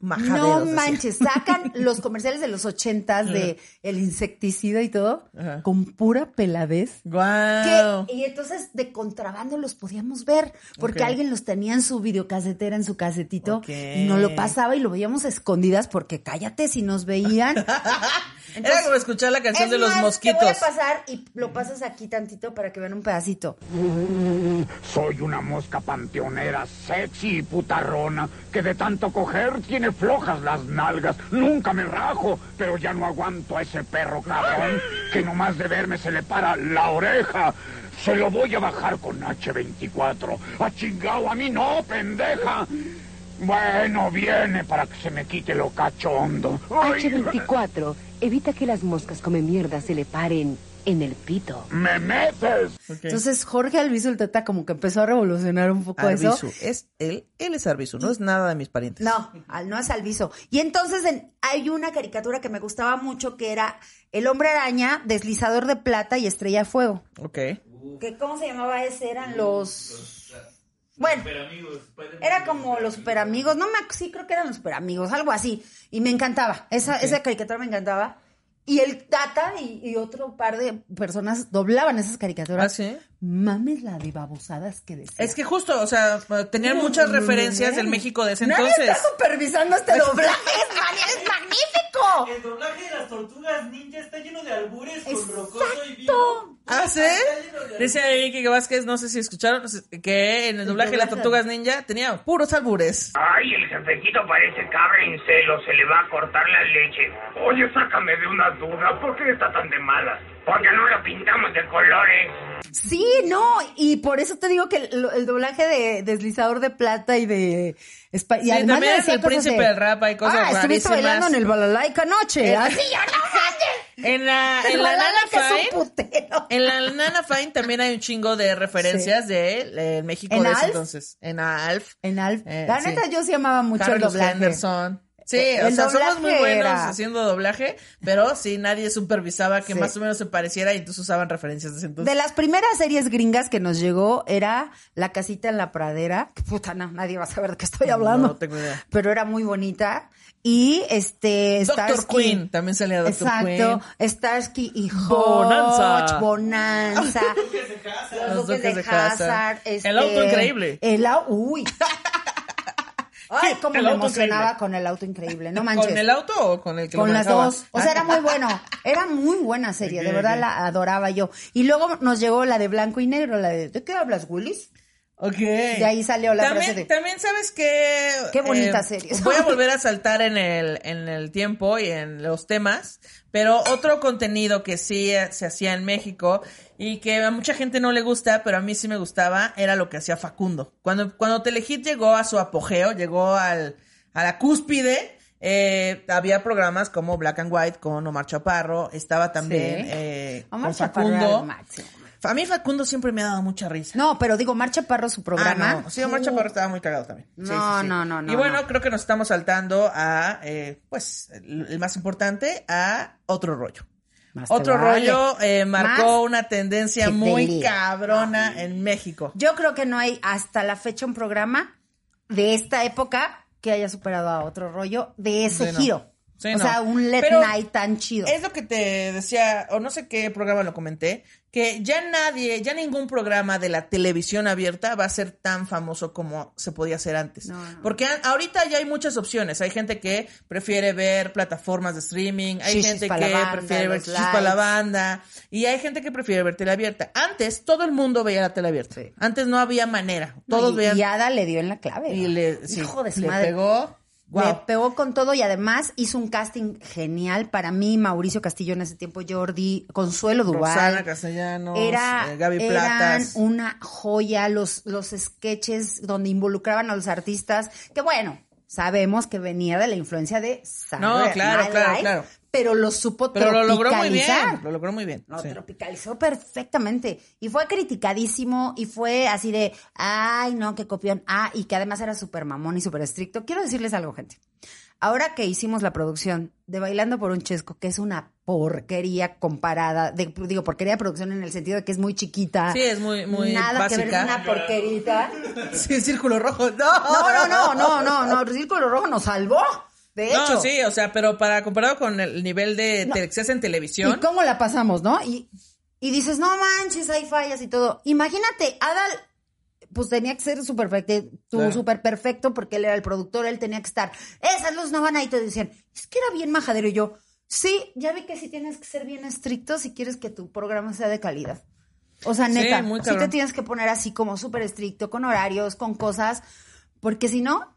Majaderos, No decía. manches, sacan los comerciales de los ochentas de el insecticida y todo Ajá. con pura peladez. Guau. Que- y entonces de contrabando los podíamos ver porque alguien los tenía en su videocasetera, en su casetito y nos lo pasaba y lo veíamos a escondidas porque cállate si nos veían. Era como escuchar la canción Es de los más, mosquitos. Te voy a pasar y lo pasas aquí tantito para que vean un pedacito. Soy una mosca panteonera, sexy y putarrona, que de tanto coger tiene flojas las nalgas. Nunca me rajo, pero ya no aguanto a ese perro cabrón, que nomás de verme se le para la oreja. Se lo voy a bajar con H24. A chingao, a mí no, pendeja. Bueno, viene para que se me quite lo cachondo. Ay, H24 evita que las moscas come mierda se le paren en el pito. ¡Me metes! Entonces Jorge Alviso el Tata como que empezó a revolucionar un poco eso. Arbizu. Es él, él es Arbizu, no es nada de mis parientes. No, al- no es Alviso. Y entonces en- hay una caricatura que me gustaba mucho que era El Hombre Araña, Deslizador de Plata y Estrella de Fuego. Ok. que ¿Cómo se llamaba ese? Eran los... Bueno, era como los superamigos, no me sí creo que eran los superamigos, algo así. Y me encantaba, esa, esa caricatura me encantaba. Y el Tata y, y otro par de personas doblaban esas caricaturas. ¿Ah, sí? Mames la de babosadas que decía. Es que justo, o sea, tenían muchas referencias del México de ese Nadie entonces. está supervisando este doblaje, es, man- es magnífico. El doblaje de las tortugas ninja está lleno de albures con rocoso y vivo. ¿Ah, sí? Está lleno de Dice que Vázquez, no sé si escucharon, que en el doblaje de las tortugas ninja tenía puros albures. Ay, el jefecito parece cabra en celo, se le va a cortar la leche. Oye, sácame de una duda, ¿por qué está tan de malas? Porque no lo pintamos de colores. Sí, no, y por eso te digo que el, el doblaje de Deslizador de Plata y de... Espa- y Sí, además también decía el príncipe de- del rap, hay cosas Ah, estuviste rarísimas. bailando en el balalaica anoche. El- Así yo no. En la, El en la Nana balalaica es Fine, un putero. en la Nana Fine también hay un chingo de referencias de eh, México ¿En de ese Alf? entonces. En Alf. En Alf. Eh, la sí. neta, yo sí amaba mucho el Carlos doblaje. Henderson. Sí, El o sea, somos muy buenos era- haciendo doblaje, pero sí, nadie supervisaba que Sí. más o menos se pareciera y entonces usaban referencias de ese entonces. De las primeras series gringas que nos llegó era La casita en la pradera. Que puta, no, nadie va a saber de qué estoy hablando. No tengo idea. Pero era muy bonita. Y este. Doctor Starsky- Queen, también salía Doctor Exacto. Queen. Starsky y Hutch, Bonanza. Bonanza. Los, Los duques de duques de Hazard. Hazard. este, El auto increíble. El au- Uy. Ay, cómo me emocionaba increíble. con el auto increíble. No manches. ¿Con el auto o con el que lo Con las dos. O sea, era muy bueno. Era muy buena serie. de verdad la adoraba yo. Y luego nos llegó la de blanco y negro, la de ¿de qué hablas, Willis? Ok. De ahí salió la también, frase de- También sabes que... Qué bonita serie. Voy a volver a saltar en el, en el tiempo y en los temas, pero otro contenido que sí eh, se hacía en México y que a mucha gente no le gusta, pero a mí sí me gustaba, era lo que hacía Facundo. Cuando, cuando Telehit llegó a su apogeo, llegó al, a la cúspide, Eh, había programas como Black and White con Omar Chaparro, estaba también Sí. eh, Omar con Chaparro era Facundo. máximo. A mí Facundo siempre me ha dado mucha risa. No, pero digo, Marcha Parro, su programa. Ah, no. Sí, Omar Chaparro estaba muy cagado también. Sí, No, sí, no, no, no, Y bueno, no. creo que nos estamos saltando a, eh, pues, el, más importante, a otro rollo. Más Otro vale. rollo eh, marcó Más una tendencia muy cabrona en México. Yo creo que no hay hasta la fecha un programa de esta época que haya superado a otro rollo de ese giro. Sí, o no. sea, un Pero Night tan chido. Es lo que te decía, o no sé qué programa lo comenté, que ya nadie, ya ningún programa de la televisión abierta va a ser tan famoso como se podía hacer antes. No, no. Porque ahorita ya hay muchas opciones. Hay gente que prefiere ver plataformas de streaming, hay gente que banda, prefiere ver los Shishis pa' la banda, y hay gente que prefiere ver tele abierta. Antes todo el mundo veía la tele abierta. Sí. Antes no había manera. Todos y, veían. y Ada le dio en la clave. y le, sí, Hijo de su le madre. pegó. Wow. pegó con todo y además hizo un casting genial para mí, Mauricio Castillo en ese tiempo, Jordi, Consuelo Duval. Rosana Castellanos, Era, eh, Gaby eran Platas. una joya los, los sketches donde involucraban a los artistas, que bueno, sabemos que venía de la influencia de Saturday No, claro, Night claro, Live, claro. pero lo supo Pero lo logró muy bien. Lo logró muy bien. Lo sí. tropicalizó perfectamente. Y fue criticadísimo y fue así de, ay, no, qué copión. Ah, y que además era súper mamón y súper estricto. Quiero decirles algo, gente. Ahora que hicimos la producción de Bailando por un Chesco, que es una porquería comparada, de, digo, porquería de producción en el sentido de que es muy chiquita. Sí, es muy- muy Nada que ver, básica. una porquerita. Sí, círculo rojo. No, No, no, no, no, no, Círculo Rojo nos salvó. De hecho. No, sí, o sea, pero para comparado con el nivel de No. te- que se hace en televisión. ¿Y cómo la pasamos, no? Y, y dices, no manches, hay fallas y todo. Imagínate, Adal, pues tenía que ser súper perfecto, Claro. súper perfecto porque él era el productor, él tenía que estar. Esas luces no van ahí, te decían, es que era bien majadero. Y yo, sí, ya vi que sí tienes que ser bien estricto si quieres que tu programa sea de calidad. O sea, Sí, neta, muy sí te tienes que poner así como súper estricto, con horarios, con cosas, porque si no,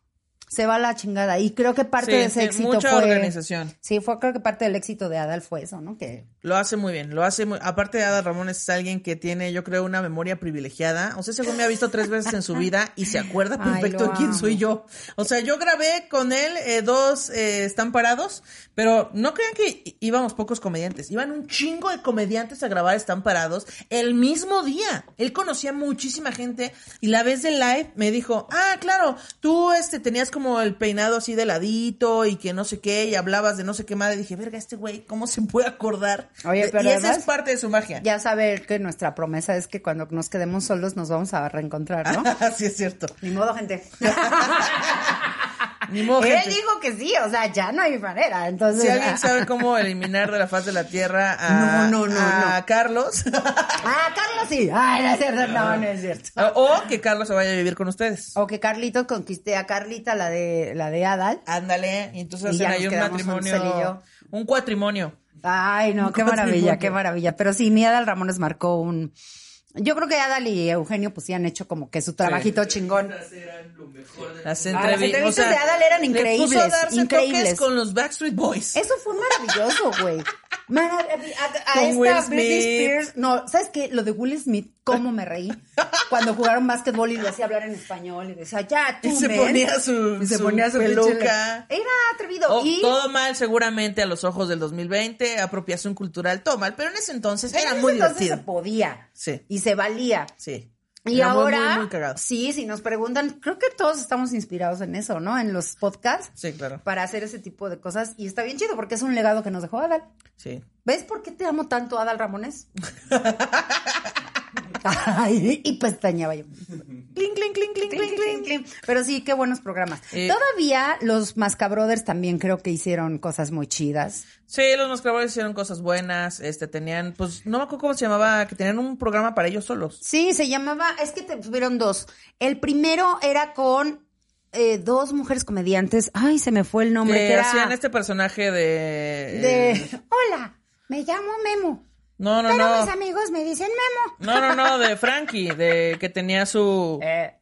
se va a la chingada. Y creo que parte Sí, de ese sí, éxito mucha fue... organización. Sí, fue creo que parte del éxito de Adal fue eso, ¿no? Que Lo hace muy bien, lo hace muy... Aparte de Ada Ramón es alguien que tiene, yo creo, una memoria privilegiada. O sea, según me ha visto tres veces en su vida y se acuerda perfecto de quién soy yo. O sea, yo grabé con él eh, dos eh, están parados, pero no crean que íbamos pocos comediantes. Iban un chingo de comediantes a grabar están parados el mismo día. Él conocía muchísima gente y la vez del live me dijo, ah, claro, tú este tenías como el peinado así de ladito y que no sé qué y hablabas de no sé qué madre. dije, verga, este güey, ¿cómo se puede acordar? Oye, pero y esa es parte de su magia. ya saber que nuestra promesa es que cuando nos quedemos solos nos vamos a reencontrar, ¿no? Así es cierto. Ni modo, gente. Ni modo, Él dijo que sí, o sea, ya no hay manera. Entonces, Si alguien sabe cómo eliminar de la faz de la tierra a, No, no, no, a Carlos, Ah, Carlos sí. Ay, no es cierto, no, no es cierto. o que Carlos se vaya a vivir con ustedes. O que Carlitos conquiste a Carlita, la de la de Adal. Ándale, y entonces Y nos un matrimonio, Cel y yo. un cuatrimonio. Ay, no, qué maravilla, qué maravilla. Pero sí, mi Adal Ramones marcó un. Yo creo que Adal y Eugenio pues sí han hecho como que su trabajito chingón. Las Ah, las entrevi- entrevistas o sea, de Adal eran le puso increíbles, a darse increíbles. con los Backstreet Boys. Eso fue maravilloso, güey. Marav- A, a Con esta Will Britney. Spears. No, ¿sabes qué? Lo de Will Smith, cómo me reí. Cuando jugaron básquetbol y le hacía hablar en español y decía, ya, tú, Y se ponía su- Y se su ponía su peluca. Era atrevido. Oh, y Todo mal seguramente a los ojos del 2020, apropiación cultural, todo mal, pero en ese entonces en era ese muy entonces divertido. se podía. Sí. Y se valía. Sí. Y Era muy, ahora, muy, muy cagado. sí, si nos preguntan, creo que todos estamos inspirados en eso, ¿no? En los podcasts. Sí, claro. Para hacer ese tipo de cosas. Y está bien chido porque es un legado que nos dejó Adal. Sí. ¿Ves por qué te amo tanto, Adal Ramones? Y pestañaba yo. Clink, clink, clink, clink, clink, clink. Clink. Pero sí, qué buenos programas. Eh, Todavía los Mascabrothers también creo que hicieron cosas muy chidas. Sí, los mascabrothers hicieron cosas buenas, este, tenían, pues, no me acuerdo cómo se llamaba, que tenían un programa para ellos solos. Sí, se llamaba, es que tuvieron dos. El primero era con eh, dos mujeres comediantes. Ay, se me fue el nombre. que que era hacían este personaje de... de eh, Hola, me llamo Memo. No, no, Pero no. mis amigos me dicen Memo. No, no, no, de Frankie, de que tenía su... eh,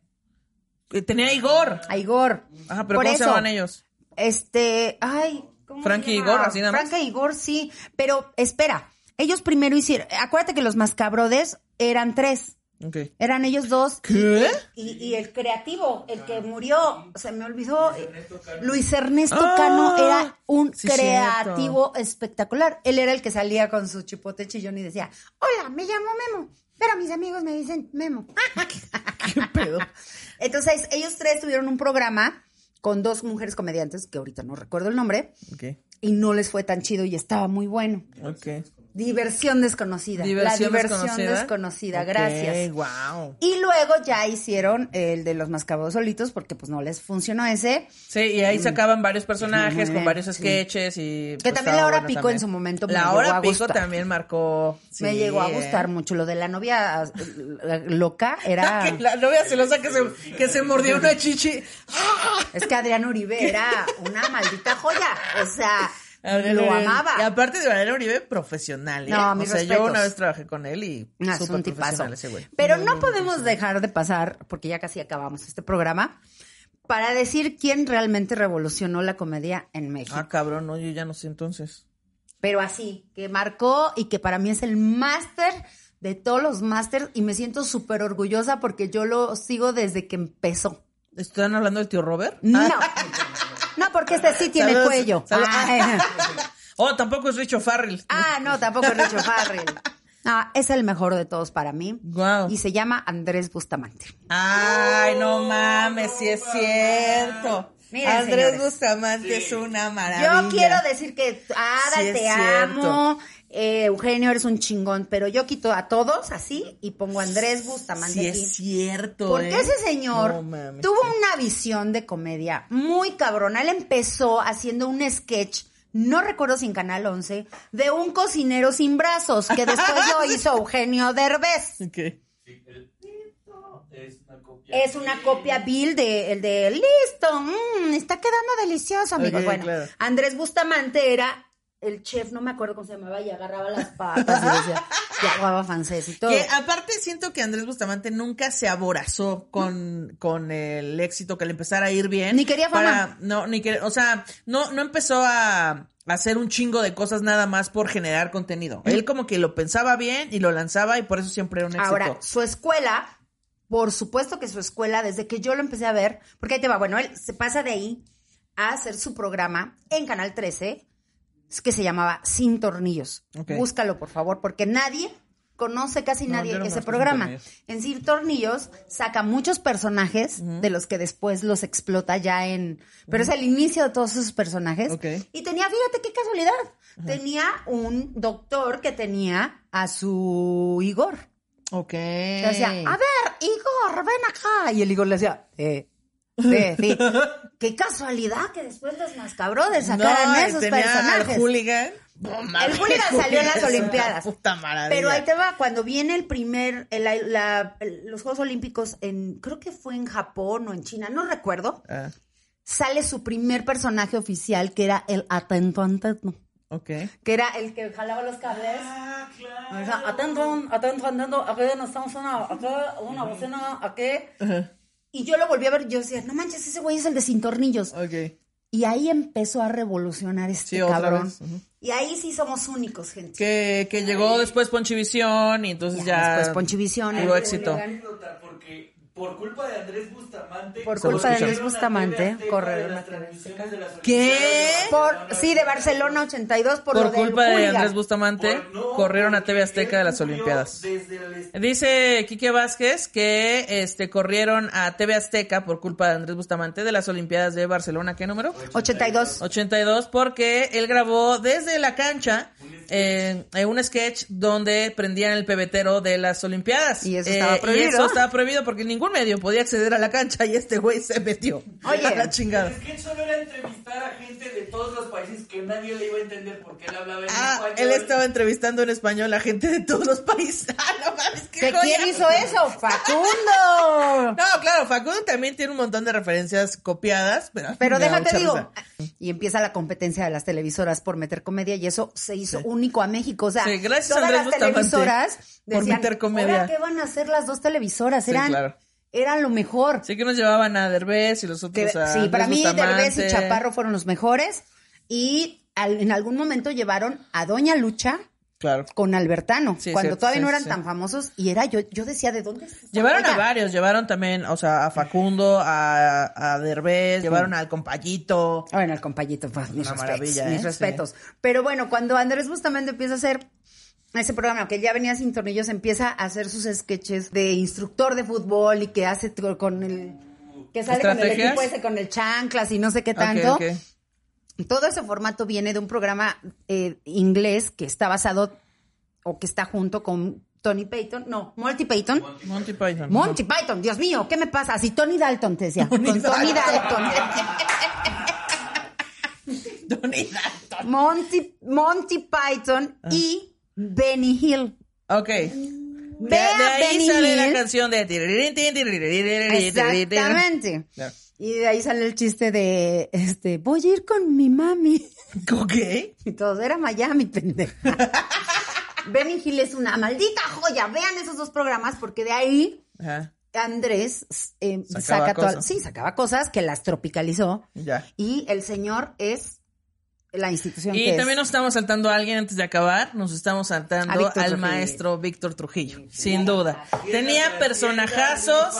tenía a Igor. a Igor. Ajá, pero Por ¿cómo se llaman ellos? Este, ay, ¿cómo Frankie y? Igor, así nada más. Frankie y Igor, sí. Pero espera, ellos primero hicieron, acuérdate que los Mascabrodes eran tres. Eran ellos dos. ¿Qué? Y, y el creativo, el que murió, se me olvidó. Luis Ernesto Ah, Cano era un sí, creativo espectacular. Él era el que salía con su chipote chillón y decía, hola, me llamo Memo, pero mis amigos me dicen Memo. ¿Qué pedo? Entonces, ellos tres tuvieron un programa con dos mujeres comediantes, que ahorita no recuerdo el nombre, Ok. Y no les fue tan chido y estaba muy bueno. Ok. Diversión desconocida. Diversión la diversión desconocida. desconocida, Ok, gracias. wow. Y luego ya hicieron el de los mascabados solitos porque pues no les funcionó ese. Sí, y ahí sacaban varios personajes con varios sí. sketches y... Que pues, también la hora bueno pico también. en su momento me La hora pico gustar. también marcó... me llegó a gustar mucho. Lo de la novia loca era... La novia celosa que se, que se mordió una chichi. es que Adrián Uribe era una maldita joya. O sea, lo Uribe. amaba. Y aparte de Adrián Uribe, profesional, ¿eh? No, o mis sea, yo respetos. una vez trabajé con él y Ah, es un tipazo. ese güey. Pero no podemos dejar de pasar, porque ya casi acabamos este programa, para decir quién realmente revolucionó la comedia en México. Ah, cabrón, no, yo ya no sé entonces. Pero así, que marcó y que para mí es el máster de todos los másters y me siento súper orgullosa porque yo lo sigo desde que empezó. ¿Están hablando del tío Robert? No, Ah, no, porque este sí tiene Saludos, cuello. saludos. Ah, Oh, tampoco es Richo Farrell. ah, no, tampoco es Richo Farrell. No, es el mejor de todos para mí. Guau. Y se llama Andrés Bustamante. Ay, no mames, sí es cierto. Miren, Andrés señores. Bustamante es una maravilla. Yo quiero decir que, Ada, Sí, es te cierto. amo. Eh, Eugenio, eres un chingón. Pero yo quito a todos así y pongo a Andrés Bustamante Sí aquí. es cierto, Porque ¿eh? ese señor No mames. tuvo una visión de comedia muy cabrona. Él empezó haciendo un sketch, no recuerdo si en Canal 11, de un cocinero sin brazos, que después lo hizo Eugenio Derbez. Ok. Es una copia Bill de el de listo, mm, está quedando delicioso, amigos. Bueno, claro. Andrés Bustamante era el chef, no me acuerdo cómo se llamaba, y agarraba las patas y decía, y aguaba francés y todo. Que aparte siento que Andrés Bustamante nunca se aborazó con, con el éxito que le empezara a ir bien. Ni quería fama. Para- no, ni que, o sea, no, no empezó a, hacer un chingo de cosas nada más por generar contenido. Él como que lo pensaba bien y lo lanzaba y por eso siempre era un éxito. Ahora, su escuela, por supuesto que su escuela, desde que yo lo empecé a ver, porque ahí te va, bueno, él se pasa de ahí a hacer su programa en Canal 13, es que se llamaba Sin Tornillos. Búscalo, por favor, porque nadie conoce casi No, nadie ese programa. En Sin Tornillos saca muchos personajes de los que después los explota ya en... Pero es el inicio de todos esos personajes. Y tenía, fíjate qué casualidad, tenía un doctor que tenía a su Igor. Ok. Le decía, a ver, Igor, ven acá. Y el Igor le decía, eh, sí, sí. Qué casualidad que después los Mascabrothers sacaran No, esos tenía al personajes. hooligan. No El hooligan salió en las Olimpiadas. Puta maravilla. Pero ahí te va, cuando viene el primer, el- la- el- los Juegos Olímpicos en, creo que fue en Japón o en China, no recuerdo, Ah, sale su primer personaje oficial que era el atento atento. ok. que era el que jalaba los cables. Ah, claro. atento, atento, atento, aquí nos estamos una, acá, una bocina, aquí. Y yo lo volví a ver, yo decía, no manches, ese güey es el de sin tornillos. Ok. Y ahí empezó a revolucionar este Sí, cabrón. Y ahí sí somos únicos, gente. Que, que llegó después Ponchivisión y entonces Ya, ya. después Ponchivisión, Tuvo el éxito. anécdota, porque por culpa de Andrés Bustamante. Por culpa de. Luis Bustamante, corre las transmisiones de las ¿Qué? Por, sí, de Barcelona 82, por, Por lo del culpa de. Andrés Bustamante, Por- no, corrieron a TV Azteca de las Olimpiadas. El Dice Quique Vázquez que este corrieron a TV Azteca por culpa de Andrés Bustamante de las Olimpiadas de Barcelona. ¿Qué número? 82. 82 porque él grabó desde la cancha eh, eh, un sketch donde prendían el pebetero de las Olimpiadas. Y eso Eh, estaba Y prohibido. eso estaba prohibido porque ningún medio podía acceder a la cancha y este güey se metió. Oye. a la chingada. Es que solo era entrevistar a gente de todos los países que nadie le iba a entender porque él hablaba en Ah, español. él estaba entrevistando en español a gente de todos los países. Ah, no mames, qué ¿Que joya. quién hizo eso? ¡Facundo! No, claro, Facundo también tiene un montón de referencias copiadas, pero, Pero déjate digo, risa. y empieza la competencia de las televisoras por meter comedia y eso se hizo único a México. O sea, Sí, gracias a todas Andrés las Bustamante televisoras por decían, meter comedia. "¿Ahora ¿qué van a hacer las dos televisoras? Sí, Eran, claro. Eran lo mejor. Sí que nos llevaban a Derbez y los Que- otros a sí, para mí Derbez y. Chaparro fueron los mejores y al- en algún momento llevaron a Doña Lucha, Claro. con Albertano, Sí, cuando cierto, todavía sí, no eran sí. tan famosos y era yo yo decía de dónde Llevaron a varios, llevaron también, o sea, a Facundo, a, a Derbez, llevaron al compayito. Bueno, el compayito, pues, mis Una respetos, maravilla, mis ¿eh? respetos. Pero bueno, cuando Andrés Bustamante empieza a hacer ese programa que ya venía sin tornillos, empieza a hacer sus sketches de instructor de fútbol y que hace con el que sale con el equipo ese con el chanclas y no sé qué tanto. Todo ese formato viene de un programa eh, inglés que está basado o que está junto con Tony Payton, no, Monty Payton. Monty Python. Monty Python, Dios mío, ¿qué me pasa? Así Tony Dalton te decía. con Tony Dalton. Tony Dalton. Monty, Monty Python Ah. y Benny Hill. Ok. De, ahí Benny sale la canción de... Exactamente. Y de ahí sale el chiste de, este, voy a ir con mi mami. Ok. Y todos, era Miami, pendeja. Benny Hill es una maldita joya. Vean esos dos programas porque de ahí Ajá, Andrés eh, Sacaba saca cosas. sí, sacaba cosas que las tropicalizó. ya. Y el señor es la institución Y que también es. nos estamos saltando a alguien antes de acabar. Nos estamos saltando al Trujillo. maestro Víctor Trujillo, sin duda. Tenía personajazos,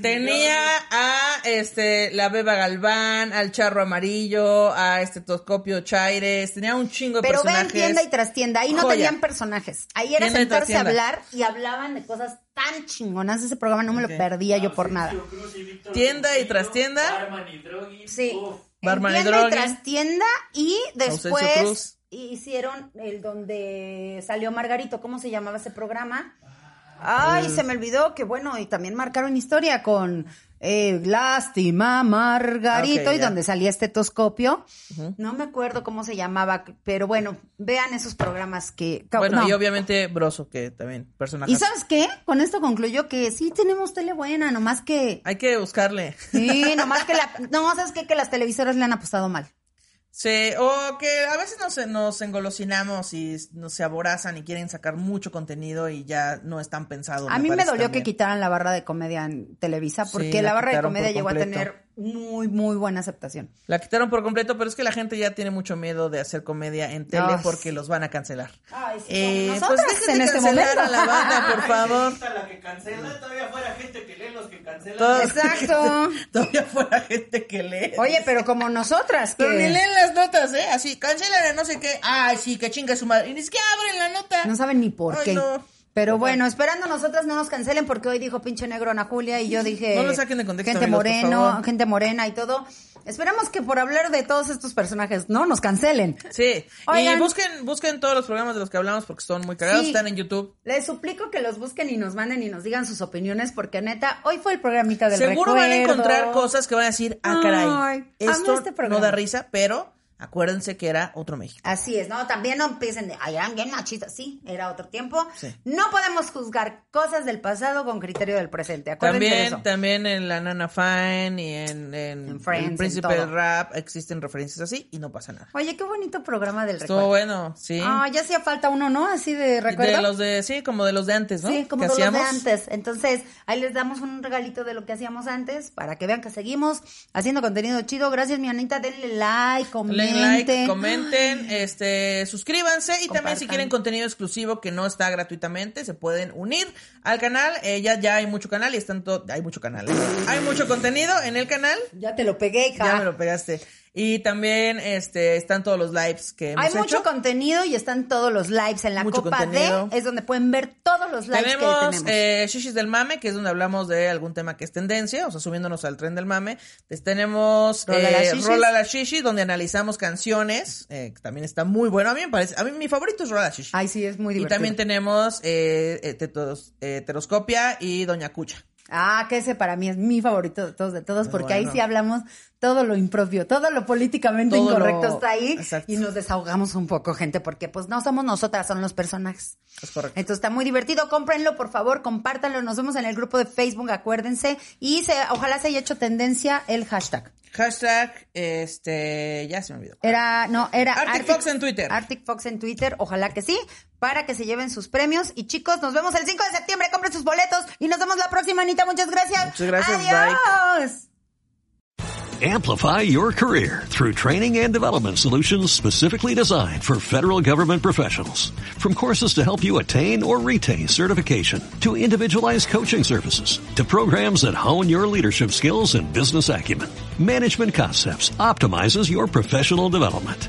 tenía a este la Beba Galván, al Charro Amarillo, a este Toscopio Chaires, tenía un chingo de Pero vean personajes. tienda y trastienda, ahí no Joya. tenían personajes. Ahí era Tienda sentarse a hablar y hablaban de cosas tan chingonas. Ese programa no me lo perdía yo por nada. Tienda y trastienda. Y Drogi. Sí. Uf. Barman y tienda y Drogue. trastienda y después hicieron el donde salió Margarito, ¿cómo se llamaba ese programa? Ay, se me olvidó que bueno, y también marcaron historia con eh, Lástima Margarito y donde salía estetoscopio. No me acuerdo cómo se llamaba, pero bueno, vean esos programas que... Bueno, no. y obviamente Broso, que también personaje. ¿Y sabes qué? Con esto concluyó que sí tenemos tele buena, nomás que... Hay que buscarle. Sí, nomás que la... No, ¿sabes qué? Que las televisoras le han apostado mal. Sí, o que a veces nos, nos engolosinamos y nos se aborazan y quieren sacar mucho contenido y ya no están pensados. A mí me dolió también. que quitaran la barra de comedia en Televisa porque Sí, la la barra de comedia llegó a tener muy, muy buena aceptación. La quitaron por completo, pero es que la gente ya tiene mucho miedo de hacer comedia en tele Ay, porque los van a cancelar. Ay, sí, Eh, pues dejen en de este cancelar momento. a la banda, por favor. Está la que cancela, todavía fuera gente que lee los que cancelan. Exacto. Todavía fuera gente que lee. Oye, pero como nosotras, que... Pero ni leen las notas, ¿eh? Así, cancelan a no sé qué. Ay, sí, que chinga su madre. Y ni siquiera abren la nota. No saben ni por Ay, qué. no. Pero bueno, esperando nosotras no nos cancelen porque hoy dijo pinche negro Ana Julia y yo dije... No lo saquen de contexto, Gente amigos, moreno, gente morena y todo. Esperamos que por hablar de todos estos personajes no nos cancelen. Sí. Oigan. Y busquen, busquen todos los programas de los que hablamos porque son muy cagados. Sí. Están en YouTube. Les suplico que los busquen y nos manden y nos digan sus opiniones porque neta, hoy fue el programita del Seguro van a encontrar cosas que van a decir, ah, caray, Ay, esto este no da risa, pero acuérdense que era otro México. Así es, ¿no? También no empiecen de, ay, eran bien machistas. Sí, era otro tiempo. Sí. No podemos juzgar cosas del pasado con criterio del presente. Acuérdense de También, eso. también en la Nana Fine y en, en En Friends, El en Príncipe del Rap existen referencias así y no pasa nada. Oye, qué bonito programa del Estuvo recuerdo. bueno, sí. Ah, ya hacía falta uno, ¿no? Así de recuerdo. de los de, sí, como de los de antes, ¿no? Sí, como de los de antes. Entonces, ahí les damos un regalito de lo que hacíamos antes para que vean que seguimos haciendo contenido chido. Gracias, mi Anita. Denle like, comenten. Like, comenten, este, suscríbanse y también si quieren contenido exclusivo que no está gratuitamente, se pueden unir al canal. Eh, ya, ya hay mucho canal y están todo, hay mucho canal. Hay mucho contenido en el canal. Ya te lo pegué, hija. Ya me lo pegaste. Y también, este, están todos los lives que hemos Hay hecho. mucho contenido y están todos los lives en la Mucho Copa contenido. D. Es donde pueden ver todos los lives que Tenemos tenemos. eh, Shishis del Mame, que es donde hablamos de algún tema que es tendencia, o sea, subiéndonos al tren del mame. Tenemos Rola eh, la Shishis. Rola la Shishi, donde analizamos canciones, eh, que también está muy bueno. A mí me parece, a mí mi favorito es Rola la Shishi. Ay, sí, es muy y divertido. también tenemos eh, eh, Tetos- eh, Heteroscopia y Doña Cucha. Ah, que ese para mí es mi favorito de todos, de todos, porque ahí sí hablamos todo lo impropio, todo lo políticamente Todo incorrecto lo- está ahí Exacto. y nos desahogamos un poco, gente, porque pues no somos nosotras, son los personajes. Es correcto. Entonces está muy divertido, cómprenlo, por favor, compártanlo, nos vemos en el grupo de Facebook, acuérdense, y se, ojalá se haya hecho tendencia el hashtag. Hashtag, este, ya se me olvidó. Era, no, era Arctic Fox en Twitter. Arctic Fox en Twitter, ojalá que sí, para que se lleven sus premios. Y chicos, nos vemos el 5 de septiembre, compren sus boletos y nos vemos la próxima, Anita, muchas gracias. Muchas gracias, bye. Adiós. Amplify your career through training and development solutions specifically designed for federal government professionals. From courses to help you attain or retain certification, to individualized coaching services, to programs that hone your leadership skills and business acumen, Management Concepts optimizes your professional development.